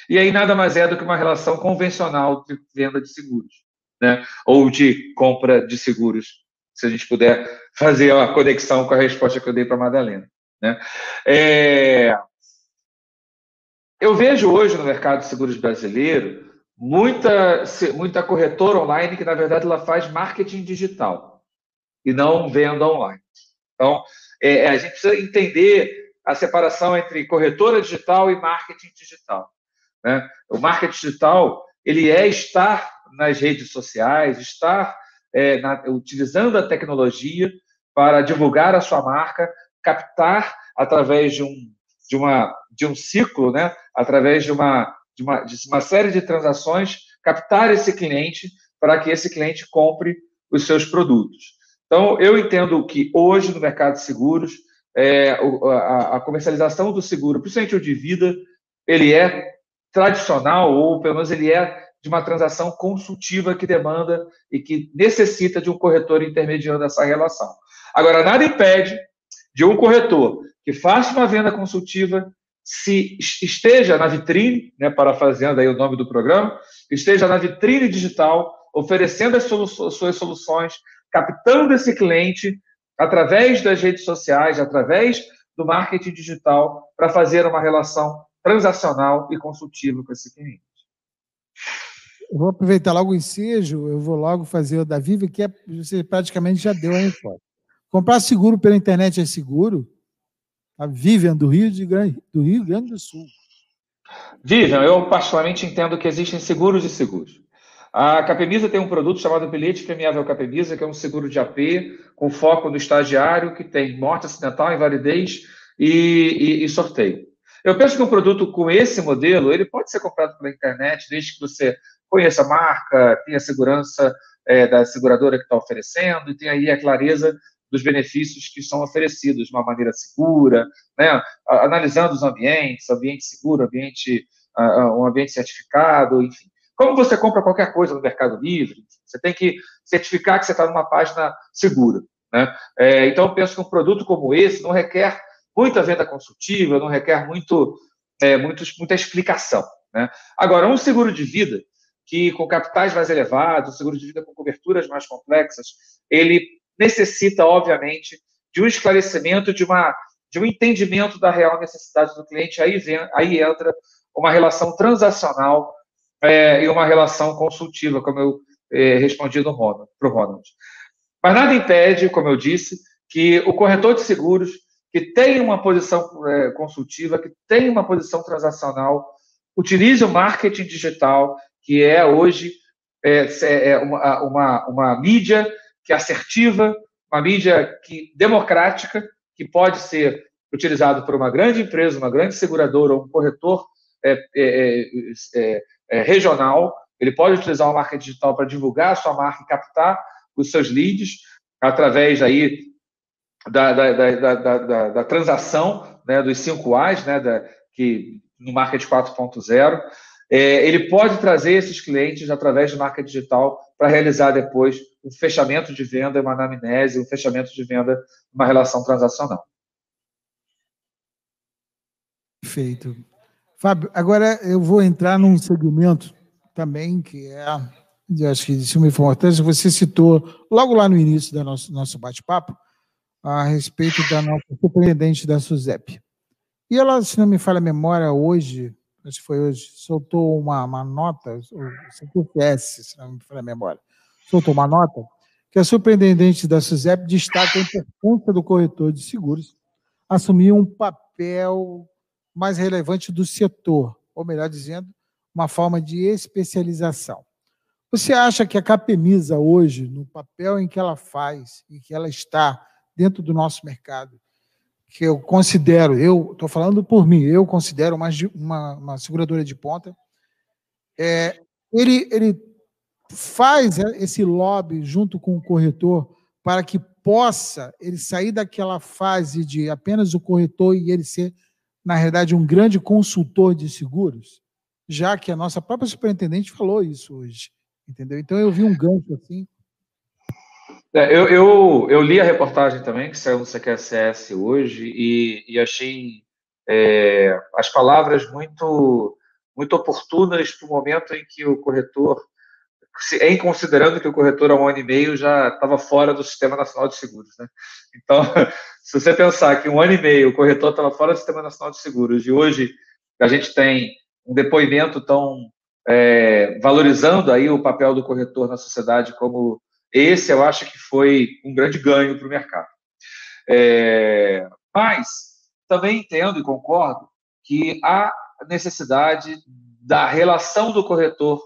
E aí nada mais é do que uma relação convencional de venda de seguros, né? ou de compra de seguros, se a gente puder fazer a conexão com a resposta que eu dei para a Madalena. Né? É... Eu vejo hoje no mercado de seguros brasileiro muita, muita corretora online que, na verdade, ela faz marketing digital e não venda online. Então, é, a gente precisa entender a separação entre corretora digital e marketing digital. Né? O marketing digital ele é estar nas redes sociais, estar é, na, utilizando a tecnologia para divulgar a sua marca, captar através de um, de uma, de um ciclo, né? através de uma, de, uma, de uma série de transações, captar esse cliente para que esse cliente compre os seus produtos. Então, eu entendo que hoje no mercado de seguros, é, a, a comercialização do seguro, principalmente o de vida, ele é tradicional, ou pelo menos ele é de uma transação consultiva que demanda e que necessita de um corretor intermediando essa relação. Agora, nada impede de um corretor que faça uma venda consultiva se esteja na vitrine, né, parafraseando aí o nome do programa, esteja na vitrine digital, oferecendo as suas soluções, captando esse cliente através das redes sociais, através do marketing digital, para fazer uma relação transacional e consultiva com esse cliente. Vou aproveitar logo o ensejo, eu vou logo fazer o da Viva, que é, você praticamente já deu a resposta. Comprar seguro pela internet é seguro? A Vivian, do Rio, de Grande, do Rio Grande do Sul. Vivian, eu particularmente entendo que existem seguros e seguros. A Capemisa tem um produto chamado Bilhete Premiável Capemisa, que é um seguro de AP com foco no estagiário, que tem morte acidental, invalidez e, e, e sorteio. Eu penso que um produto com esse modelo, ele pode ser comprado pela internet, desde que você conheça a marca, tenha segurança é, da seguradora que está oferecendo e tenha aí a clareza dos benefícios que são oferecidos de uma maneira segura, né? analisando os ambientes, ambiente seguro, ambiente, uh, um ambiente certificado, enfim. Como você compra qualquer coisa no Mercado Livre, você tem que certificar que você está numa página segura. Né? É, então, penso que um produto como esse não requer muita venda consultiva, não requer muito, é, muito, muita explicação. Né? Agora, um seguro de vida, que com capitais mais elevados, um seguro de vida com coberturas mais complexas, ele necessita, obviamente, de um esclarecimento, de, uma, de um entendimento da real necessidade do cliente. Aí, vem, aí entra uma relação transacional é, e uma relação consultiva, como eu é, respondi para o Ronald. Mas nada impede, como eu disse, que o corretor de seguros que tem uma posição é, consultiva, que tem uma posição transacional, utilize o marketing digital, que é hoje é, é uma, uma, uma mídia que é assertiva, uma mídia que democrática, que pode ser utilizado por uma grande empresa, uma grande seguradora ou um corretor é, é, é, é regional. Ele pode utilizar o marketing digital para divulgar a sua marca e captar os seus leads através aí da, da, da, da, transação né, dos 5 A's, né, que no Market 4.0, é, ele pode trazer esses clientes através de marca digital para realizar depois um fechamento de venda, uma anamnese, um fechamento de venda, uma relação transacional. Perfeito. Fábio, agora eu vou entrar num segmento também que é, eu acho que de suma importância, você citou logo lá no início do nosso, nosso bate-papo, a respeito da nossa superintendente da SUSEP. E ela, se não me falha a memória, hoje, acho que foi hoje, soltou uma, uma nota, o CPS, se não me falha a memória, soltou uma nota que a superintendente da SUSEP destaca a importância do corretor de seguros assumir um papel mais relevante do setor, ou melhor dizendo, uma forma de especialização. Você acha que a Capemisa hoje, no papel em que ela faz e que ela está dentro do nosso mercado, que eu considero, eu estou falando por mim, eu considero uma, uma, uma seguradora de ponta, é, ele, ele faz esse lobby junto com o corretor para que possa ele sair daquela fase de apenas o corretor e ele ser, na realidade, um grande consultor de seguros, já que a nossa própria superintendente falou isso hoje, entendeu? Então eu vi um gancho assim. É, eu, eu, eu, li a reportagem também que saiu no CQSS hoje e, e achei é, as palavras muito muito oportunas para o momento em que o corretor em considerando que o corretor há um ano e meio já estava fora do Sistema Nacional de Seguros. Né? Então, [laughs] se você pensar que um ano e meio o corretor estava fora do Sistema Nacional de Seguros e hoje a gente tem um depoimento tão é, valorizando aí o papel do corretor na sociedade como esse, eu acho que foi um grande ganho para o mercado. É, mas também entendo e concordo que há necessidade da relação do corretor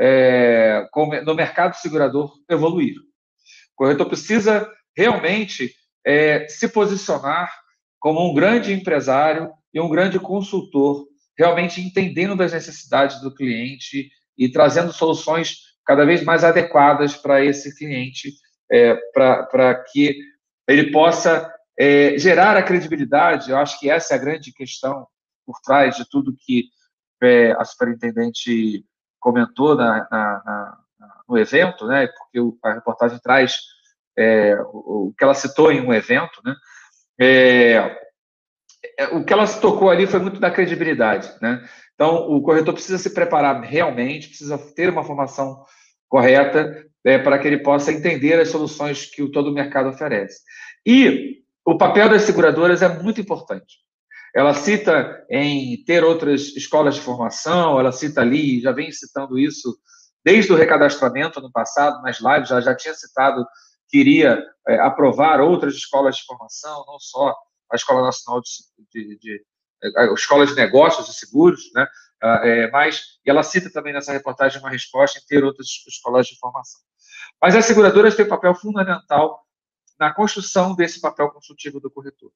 é, no mercado segurador evoluir. O corretor precisa realmente é, se posicionar como um grande empresário e um grande consultor, realmente entendendo das necessidades do cliente e trazendo soluções cada vez mais adequadas para esse cliente, é, para que ele possa é, gerar a credibilidade. Eu acho que essa é a grande questão por trás de tudo que é, a superintendente comentou na, na, na, no evento, né, porque a reportagem traz é, o, o, que ela citou em um evento, né, é, é, o que ela se tocou ali foi muito da credibilidade, né, então o corretor precisa se preparar realmente, precisa ter uma formação correta é, para que ele possa entender as soluções que o, todo o mercado oferece. E o papel das seguradoras é muito importante. Ela cita em ter outras escolas de formação, ela cita ali, já vem citando isso desde o recadastramento no passado, nas lives, ela já tinha citado que iria é, aprovar outras escolas de formação, não só a Escola Nacional de, de, de a Escola de Negócios e Seguros, né? Ah, é, e ela cita também nessa reportagem uma resposta em ter outras escolas de formação. Mas as seguradoras têm um papel fundamental na construção desse papel consultivo do corretor.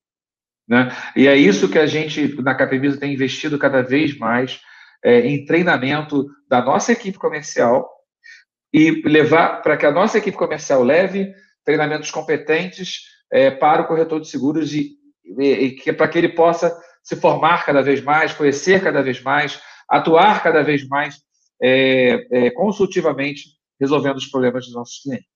Né? E é isso que a gente, na Capemisa, tem investido cada vez mais é, em treinamento da nossa equipe comercial e levar para que a nossa equipe comercial leve treinamentos competentes é, para o corretor de seguros e, e, e que, para que ele possa se formar cada vez mais, conhecer cada vez mais, atuar cada vez mais é, é, consultivamente, resolvendo os problemas dos nossos clientes.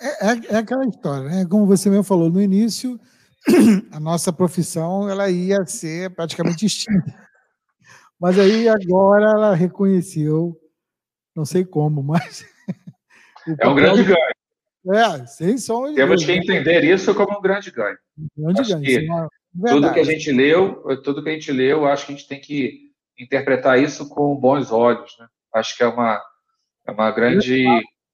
É, é, é aquela história, né? Como você mesmo falou no início, [clears throat] a nossa profissão ela ia ser praticamente extinta. Mas aí agora ela reconheceu, não sei como, mas. [laughs] É um grande ganho. É, sem som Temos que entender isso como um grande ganho. Um grande acho ganho. Que tudo que a gente leu, tudo que a gente leu, acho que a gente tem que interpretar isso com bons olhos. Né? Acho que é uma, é uma grande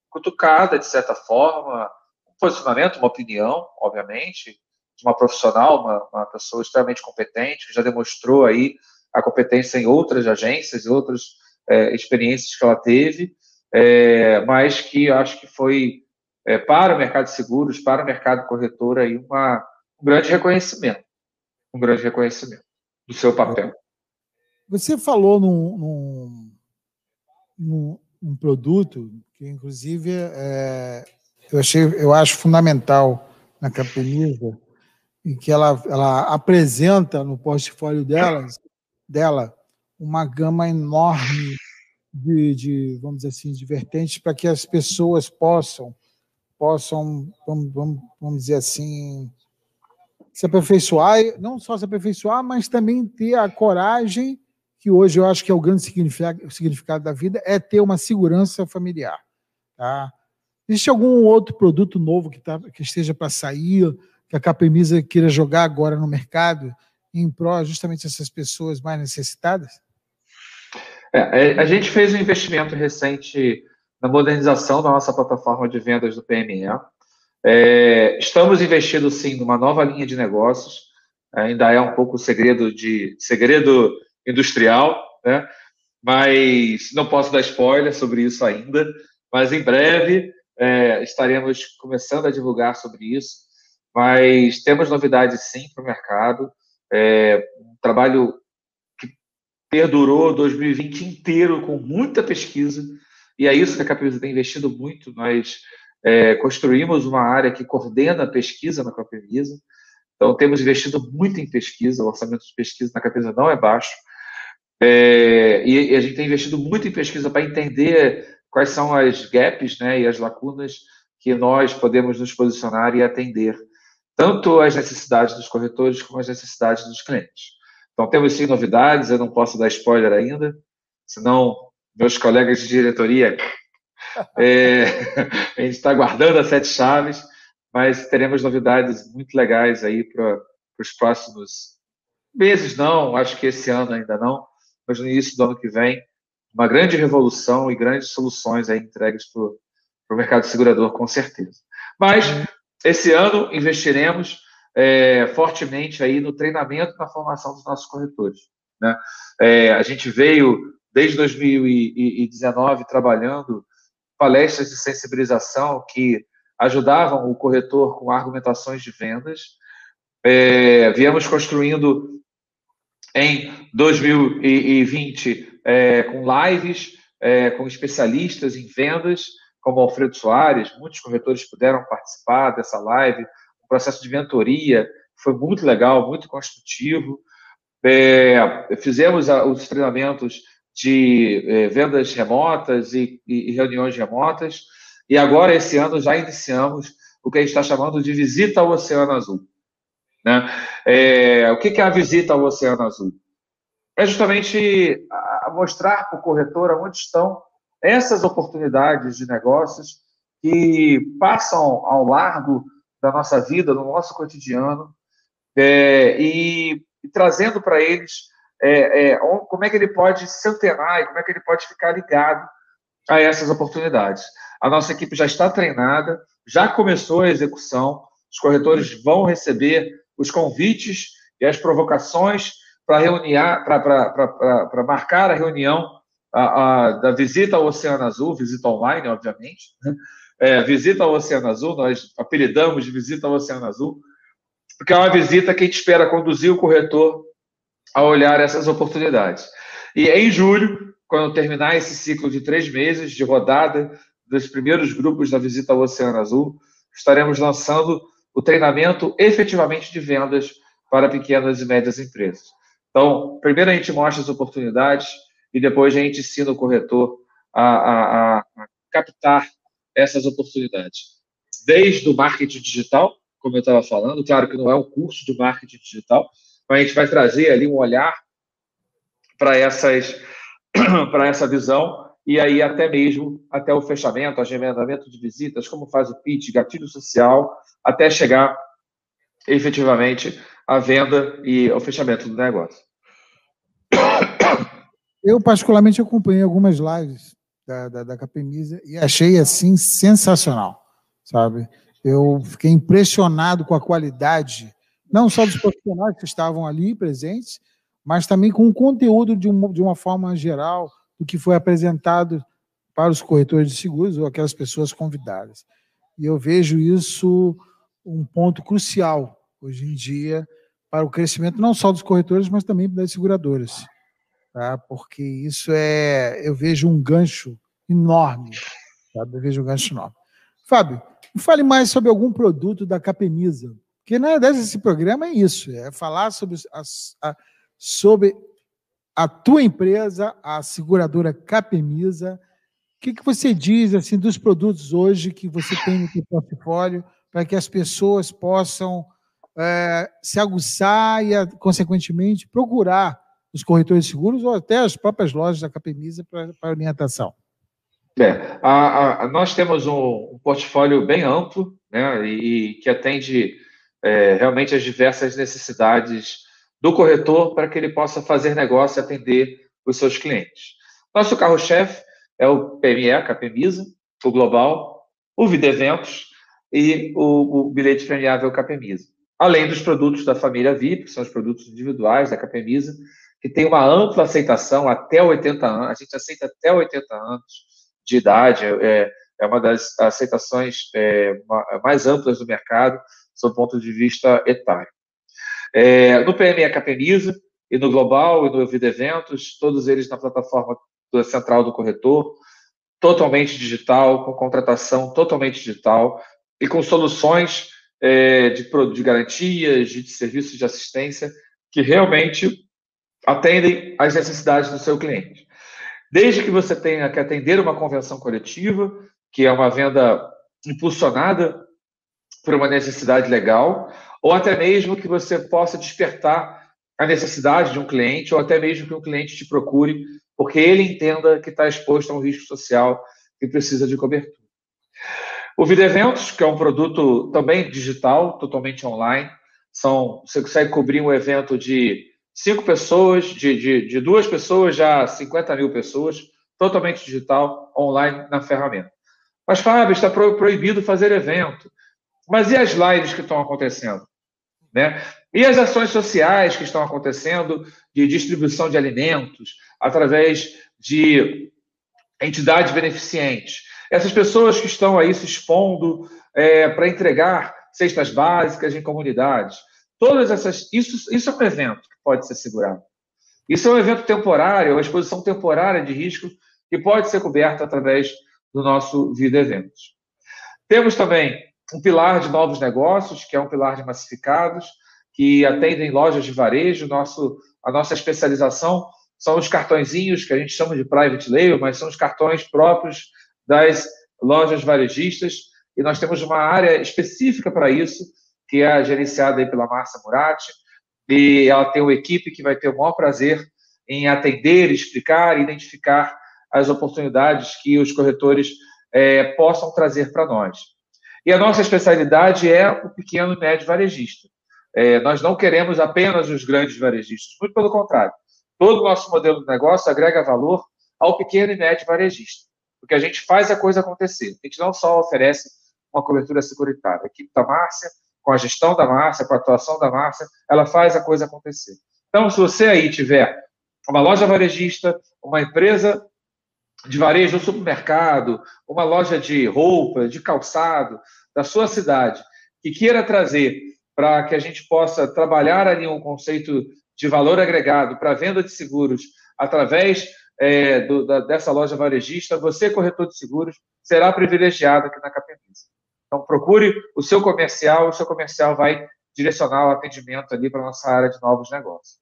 cutucada, de certa forma, um posicionamento, uma opinião, obviamente, de uma profissional, uma, uma pessoa extremamente competente, que já demonstrou aí a competência em outras agências e outras é, experiências que ela teve, é, mas que acho que foi é, para o mercado de seguros, para o mercado corretor aí uma, um grande reconhecimento, um grande reconhecimento do seu papel. Você falou num, num, num, num produto que inclusive é, eu achei, eu acho fundamental na Capemisa, em que ela, ela apresenta no portfólio dela, dela uma gama enorme de, de, vamos dizer assim, de vertentes para que as pessoas possam, possam vamos, vamos, vamos dizer assim, se aperfeiçoar, não só se aperfeiçoar, mas também ter a coragem, que hoje eu acho que é o grande significado, da vida, é ter uma segurança familiar. Tá? Existe algum outro produto novo que, tá, que esteja para sair? que a Capemisa queira jogar agora no mercado em prol justamente dessas pessoas mais necessitadas? É, é a gente fez um investimento recente na modernização da nossa plataforma de vendas do PME. É, estamos investindo sim numa nova linha de negócios. Ainda é um pouco segredo de segredo industrial, né? Mas não posso dar spoiler sobre isso ainda. Mas em breve é, estaremos começando a divulgar sobre isso. Mas temos novidades sim para o mercado. É, um trabalho que perdurou 2020 inteiro com muita pesquisa, e é isso que a Capemisa tem investido muito. Nós é, construímos uma área que coordena a pesquisa na Capemisa, então temos investido muito em pesquisa, o orçamento de pesquisa na Capemisa não é baixo, é, e, e, a gente tem investido muito em pesquisa para entender quais são as gaps né, e as lacunas que nós podemos nos posicionar e atender, tanto as necessidades dos corretores como as necessidades dos clientes. Então, temos sim novidades, eu não posso dar spoiler ainda, senão meus colegas de diretoria. [laughs] É, a gente está guardando as sete chaves, mas teremos novidades muito legais aí para os próximos meses, não, acho que esse ano ainda não, mas no início do ano que vem, uma grande revolução e grandes soluções aí entregues para o mercado segurador, com certeza. Mas esse ano investiremos é, fortemente aí no treinamento e na formação dos nossos corretores. Né? É, a gente veio desde 2019 trabalhando palestras de sensibilização que ajudavam o corretor com argumentações de vendas. É, viemos construindo em 2020 é, com lives, é, com especialistas em vendas, como Alfredo Soares, muitos corretores puderam participar dessa live, o processo de mentoria foi muito legal, muito construtivo. É, fizemos a, os treinamentos de é, vendas remotas e, e, reuniões remotas. E agora, esse ano, já iniciamos o que a gente está chamando de visita ao Oceano Azul. Né? É, o que, é a visita ao Oceano Azul? É justamente mostrar para o corretor onde estão essas oportunidades de negócios que passam ao largo da nossa vida, no nosso cotidiano, é, e, e, trazendo para eles é, é, como é que ele pode se antenar e como é que ele pode ficar ligado a essas oportunidades. A nossa equipe já está treinada, já começou a execução, os corretores vão receber os convites e as provocações para marcar a reunião a, a, da visita ao Oceano Azul, visita online, obviamente, né? é, visita ao Oceano Azul, nós apelidamos de visita ao Oceano Azul, porque é uma visita que a gente espera conduzir o corretor a olhar essas oportunidades. E em julho, quando terminar esse ciclo de três meses de rodada dos primeiros grupos da visita ao Oceano Azul, estaremos lançando o treinamento efetivamente de vendas para pequenas e médias empresas. Então, primeiro a gente mostra as oportunidades e depois a gente ensina o corretor a, a, a captar essas oportunidades. Desde o marketing digital, como eu estava falando, claro que não é um curso de marketing digital, mas a gente vai trazer ali um olhar para essas [clears throat] para essa visão e aí até mesmo até o fechamento, agendamento de visitas, como faz o pitch, gatilho social, até chegar efetivamente à venda e ao fechamento do negócio. Eu particularmente acompanhei algumas lives da, da, da Capemisa e achei assim sensacional, sabe? Eu fiquei impressionado com a qualidade, não só dos profissionais que estavam ali presentes, mas também com o conteúdo de uma, de uma forma geral do que foi apresentado para os corretores de seguros ou aquelas pessoas convidadas. E eu vejo isso um ponto crucial hoje em dia para o crescimento não só dos corretores, mas também das seguradoras tá? porque isso é, eu vejo um gancho enorme, sabe? eu vejo um gancho enorme. Fábio, fale mais sobre algum produto da Capemisa, porque na verdade esse programa é isso, é falar sobre a, sobre a tua empresa, a seguradora Capemisa, o que, que você diz assim dos produtos hoje que você tem no seu portfólio para que as pessoas possam é, se aguçar e, consequentemente, procurar os corretores de seguros ou até as próprias lojas da Capemisa para orientação? É, a, a, nós temos um, um, portfólio bem amplo né, e, que atende é, realmente as diversas necessidades do corretor para que ele possa fazer negócio e atender os seus clientes. Nosso carro-chefe é o PME, a Capemisa, o Global, o Vida Eventos e o, o bilhete premiável Capemisa. Além dos produtos da família VIP, que são os produtos individuais da Capemisa, que tem uma ampla aceitação até 80 anos, a gente aceita até 80 anos de idade, é, é uma das aceitações é, mais amplas do mercado, sob o ponto de vista etário. É, no PME Capemisa, e no Global e no Vida Eventos, todos eles na plataforma central do corretor, totalmente digital, com contratação totalmente digital e com soluções é, de, de garantias, de, de serviços de assistência que realmente atendem às necessidades do seu cliente. Desde que você tenha que atender uma convenção coletiva, que é uma venda impulsionada por uma necessidade legal, ou até mesmo que você possa despertar a necessidade de um cliente, ou até mesmo que um cliente te procure, porque ele entenda que está exposto a um risco social e precisa de cobertura. O Vida Eventos, que é um produto também digital, totalmente online, são, você consegue cobrir um evento de cinco pessoas, de, de, de duas pessoas, já 50 mil pessoas, totalmente digital, online na ferramenta. Mas, Fábio, está proibido fazer evento. Mas e as lives que estão acontecendo? Né? E as ações sociais que estão acontecendo de distribuição de alimentos através de entidades beneficentes? Essas pessoas que estão aí se expondo é, para entregar cestas básicas em comunidades. Todas essas. Isso, isso é um evento que pode ser segurado. Isso é um evento temporário, uma exposição temporária de risco que pode ser coberta através do nosso Vida Eventos. Temos também um pilar de novos negócios, que é um pilar de massificados, que atendem lojas de varejo. Nosso, a nossa especialização são os cartõezinhos que a gente chama de private label, mas são os cartões próprios das lojas varejistas. E nós temos uma área específica para isso, que é gerenciada pela Márcia Murati. E ela tem uma equipe que vai ter o maior prazer em atender, explicar identificar as oportunidades que os corretores é, possam trazer para nós. E a nossa especialidade é o pequeno e médio varejista. É, nós não queremos apenas os grandes varejistas, muito pelo contrário. Todo o nosso modelo de negócio agrega valor ao pequeno e médio varejista, porque a gente faz a coisa acontecer. A gente não só oferece uma cobertura securitária. A equipe da Márcia, com a gestão da Márcia, com a atuação da Márcia, ela faz a coisa acontecer. Então, se você aí tiver uma loja varejista, uma empresa de varejo, um supermercado, uma loja de roupa, de calçado da sua cidade, que queira trazer para que a gente possa trabalhar ali um conceito de valor agregado para venda de seguros através é, do, da, dessa loja varejista, você, corretor de seguros, será privilegiado aqui na Capemisa. Então, procure o seu comercial, o seu comercial vai direcionar o atendimento ali para a nossa área de novos negócios.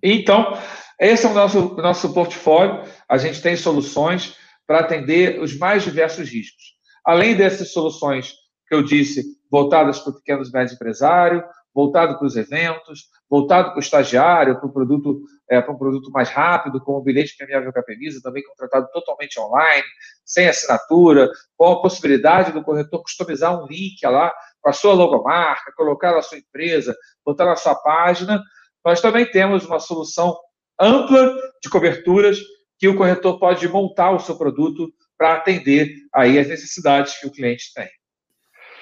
Então, esse é o nosso, nosso portfólio. A gente tem soluções para atender os mais diversos riscos. Além dessas soluções que eu disse, voltadas para o pequeno e médio empresário, voltado para os eventos, voltado para o estagiário, para, o produto, é, para um produto mais rápido, como o bilhete premiável Capemisa, também contratado totalmente online, sem assinatura, com a possibilidade do corretor customizar um link lá com a sua logomarca, colocar na sua empresa, botar na sua página, nós também temos uma solução ampla de coberturas que o corretor pode montar o seu produto para atender aí as necessidades que o cliente tem.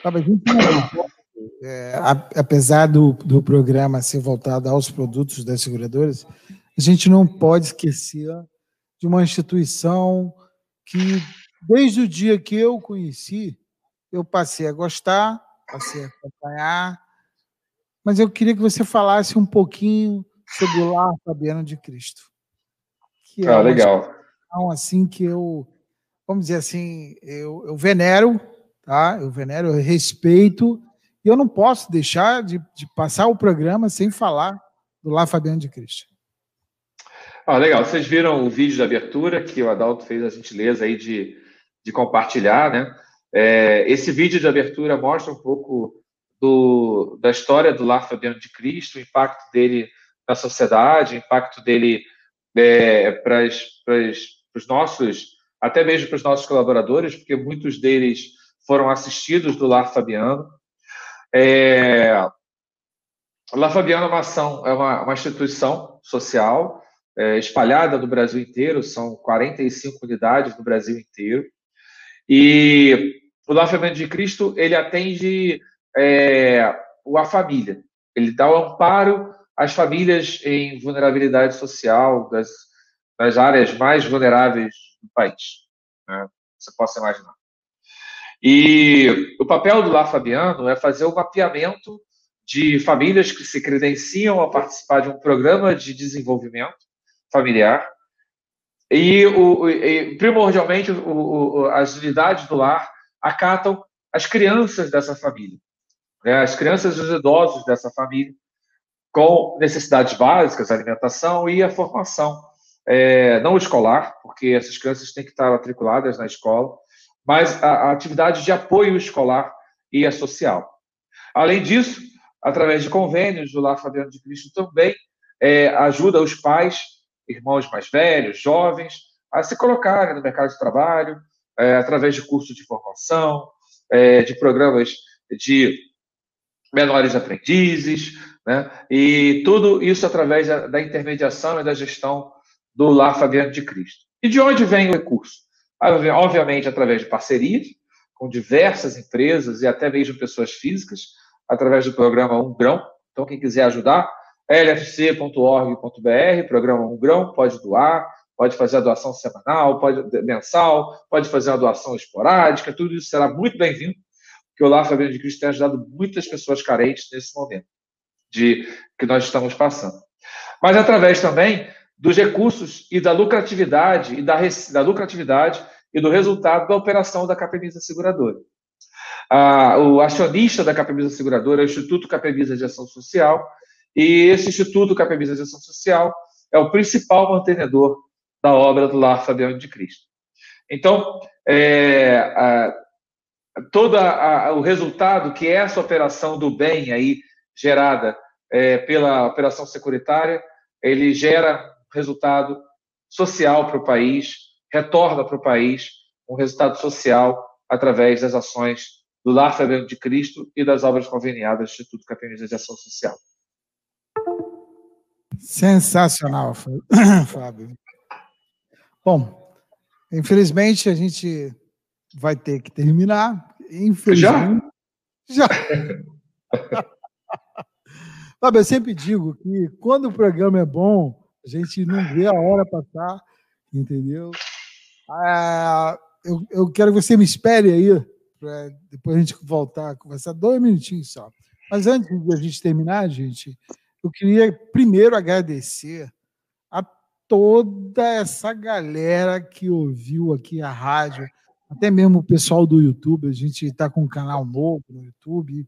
Tá, é, apesar do, do programa ser voltado aos produtos das seguradoras, a gente não pode esquecer de uma instituição que, desde o dia que eu conheci, eu passei a gostar, passei a acompanhar, mas eu queria que você falasse um pouquinho sobre o Lar Fabiano de Cristo. Que é ah, legal. Uma assim que eu, vamos dizer assim, eu, eu venero, tá? Eu venero, eu respeito, e eu não posso deixar de, de passar o programa sem falar do Lar Fabiano de Cristo. Ah, legal. Vocês viram o vídeo de abertura que o Adalto fez a gentileza aí de, de compartilhar, né? É, esse vídeo de abertura mostra um pouco do, da história do Lar Fabiano de Cristo, o impacto dele na sociedade, o impacto dele é, para os nossos, até mesmo para os nossos colaboradores, porque muitos deles foram assistidos do Lar Fabiano. É, o Lar Fabiano é uma ação, é uma, uma instituição social é, espalhada no Brasil inteiro, são 45 unidades no Brasil inteiro. E o Lar Fabiano de Cristo, ele atende é, a família. Ele dá o amparo às famílias em vulnerabilidade social, das, das áreas mais vulneráveis do país. Né? Você possa imaginar. E o papel do Lar Fabiano é fazer o mapeamento de famílias que se credenciam a participar de um programa de desenvolvimento familiar. E, o, e primordialmente, o, o, as unidades do lar acatam as crianças dessa família, né? as crianças e os idosos dessa família, com necessidades básicas, alimentação e a formação é, não escolar, porque essas crianças têm que estar matriculadas na escola, mas a, a atividade de apoio escolar e a social. Além disso, através de convênios do Lar Fabiano de Cristo também é, ajuda os pais, irmãos mais velhos, jovens, a se colocarem no mercado de trabalho, é, através de cursos de formação, é, de programas de menores aprendizes, né? e tudo isso através da, da intermediação e da gestão do Lar Fabiano de Cristo. E de onde vem o recurso? Obviamente, através de parcerias com diversas empresas e até mesmo pessoas físicas, através do programa Um Grão. Então, quem quiser ajudar, lfc.org.br, programa Um Grão, pode doar, pode fazer a doação semanal, pode mensal, pode fazer uma doação esporádica, tudo isso será muito bem-vindo, porque o Lar Fabiano de Cristo tem ajudado muitas pessoas carentes nesse momento de que nós estamos passando. Mas através também dos recursos e da lucratividade e da, da lucratividade e do resultado da operação da Capemisa Seguradora. Ah, o acionista da Capemisa Seguradora é o Instituto Capemisa de Ação Social, e esse Instituto Capemisa de Ação Social é o principal mantenedor da obra do Lar Fabiano de Cristo. Então, é, a, todo a, a, o resultado que essa operação do bem aí gerada é, pela operação securitária, ele gera resultado social para o país, retorna para o país um resultado social através das ações do Lar Fabiano de Cristo e das obras conveniadas do Instituto Capinista de Ação Social. Sensacional, [coughs] Fábio. Bom, infelizmente a gente vai ter que terminar. Infelizmente. Já? Já. [laughs] Fábio, eu sempre digo que quando o programa é bom, a gente não vê a hora passar, entendeu? Ah, eu, eu quero que você me espere aí, para depois a gente voltar a conversar, dois minutinhos só. Mas antes de a gente terminar, gente, eu queria primeiro agradecer a toda essa galera que ouviu aqui a rádio, até mesmo o pessoal do YouTube. A gente está com um canal novo no YouTube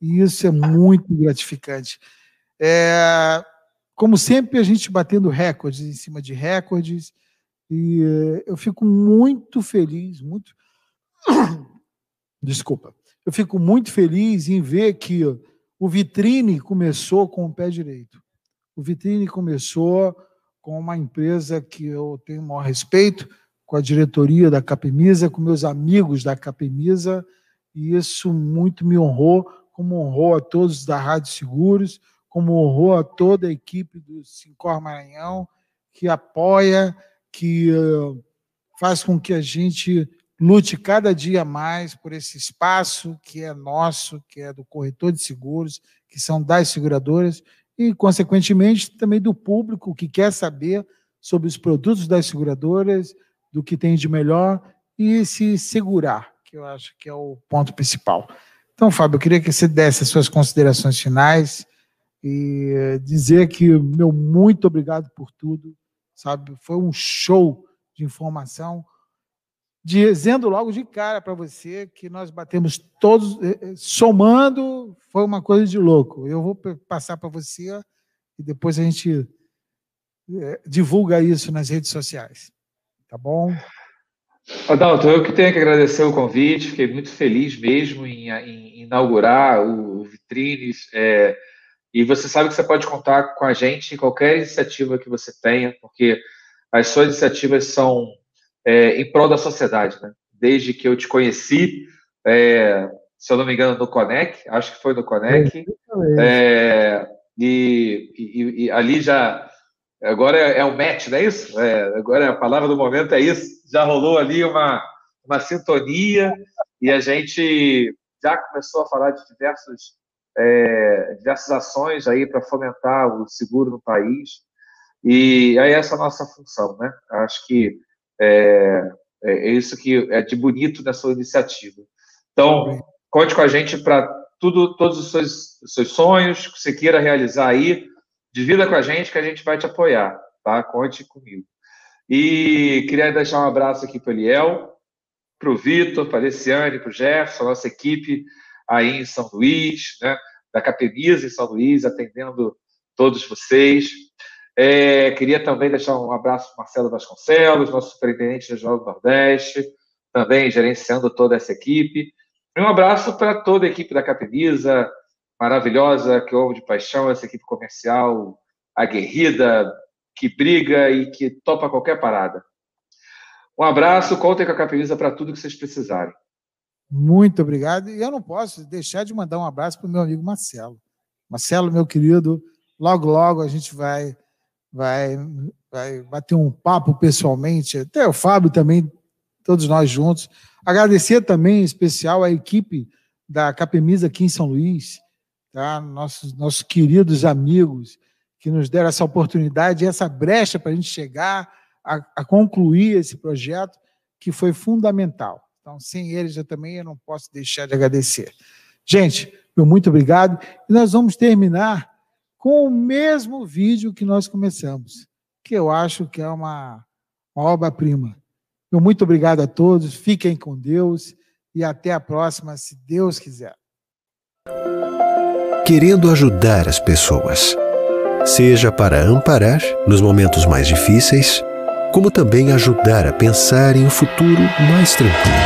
e isso é muito gratificante. É, como sempre, a gente batendo recordes em cima de recordes. E eh, eu fico muito feliz, muito. [coughs] Desculpa. Eu fico muito feliz em ver que o Vitrine começou com o pé direito. O Vitrine começou com uma empresa que eu tenho o maior respeito, com a diretoria da Capemisa, com meus amigos da Capemisa, e isso muito me honrou, como honrou a todos da Rádio Seguros, como honrou a toda a equipe do Sincor Maranhão, que apoia, que uh, faz com que a gente lute cada dia mais por esse espaço que é nosso, que é do corretor de seguros, que são das seguradoras, e, consequentemente, também do público que quer saber sobre os produtos das seguradoras, do que tem de melhor e se segurar, que eu acho que é o ponto principal. Então, Fábio, eu queria que você desse as suas considerações finais e dizer que meu muito obrigado por tudo, sabe? Foi um show de informação, dizendo logo de cara para você que nós batemos todos, eh, eh, somando, foi uma coisa de louco. Eu vou passar para você e depois a gente eh, divulga isso nas redes sociais. Tá bom? Adalto, eu que tenho que agradecer o convite, fiquei muito feliz mesmo em, em inaugurar o Vitrines. É, e você sabe que você pode contar com a gente em qualquer iniciativa que você tenha, porque as suas iniciativas são é, em prol da sociedade, né? Desde que eu te conheci, é, se eu não me engano, no Conec, acho que foi no Conec, é, e, e, e, ali já, agora é, é o match, não é isso? É, agora a palavra do momento é isso, já rolou ali uma, uma sintonia, e a gente já começou a falar de diversos é, diversas ações aí para fomentar o seguro no país. E aí essa é a nossa função, né? Acho que é, é isso que é de bonito nessa iniciativa. Então, conte com a gente para tudo, todos os seus, os seus sonhos que você queira realizar aí, divida com a gente que a gente vai te apoiar, tá? Conte comigo. E queria deixar um abraço aqui para o Eliel, para o Vitor, para a Alessiane, para o Jefferson, nossa equipe aí em São Luís, né? da Capemisa em São Luís, atendendo todos vocês. É, queria também deixar um abraço para Marcelo Vasconcelos, nosso superintendente regional do Nordeste, também gerenciando toda essa equipe. E um abraço para toda a equipe da Capemisa, maravilhosa, que ouve de paixão, essa equipe comercial aguerrida, que briga e que topa qualquer parada. Um abraço, contem com a Capemisa para tudo que vocês precisarem. Muito obrigado. E eu não posso deixar de mandar um abraço para o meu amigo Marcelo. Marcelo, meu querido, logo, logo a gente vai, vai, vai bater um papo pessoalmente. Até o Fábio também, todos nós juntos. Agradecer também, em especial, a equipe da Capemisa aqui em São Luís, tá? nossos, nossos queridos amigos que nos deram essa oportunidade, essa brecha para a gente chegar a, a concluir esse projeto, que foi fundamental. Então, sem eles, eu também eu não posso deixar de agradecer. Gente, muito obrigado. E nós vamos terminar com o mesmo vídeo que nós começamos, que eu acho que é uma, obra-prima. Muito obrigado a todos, fiquem com Deus e até a próxima, se Deus quiser. Querendo ajudar as pessoas, seja para amparar nos momentos mais difíceis, como também ajudar a pensar em um futuro mais tranquilo.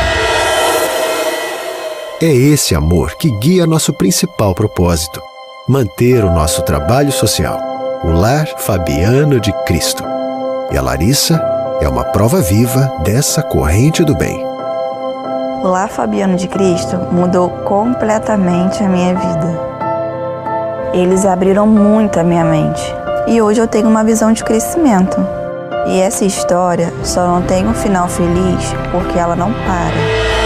É esse amor que guia nosso principal propósito: manter o nosso trabalho social, o Lar Fabiano de Cristo. E a Larissa é uma prova viva dessa corrente do bem. O Lar Fabiano de Cristo mudou completamente a minha vida. Eles abriram muito a minha mente e hoje eu tenho uma visão de crescimento. E essa história só não tem um final feliz porque ela não para.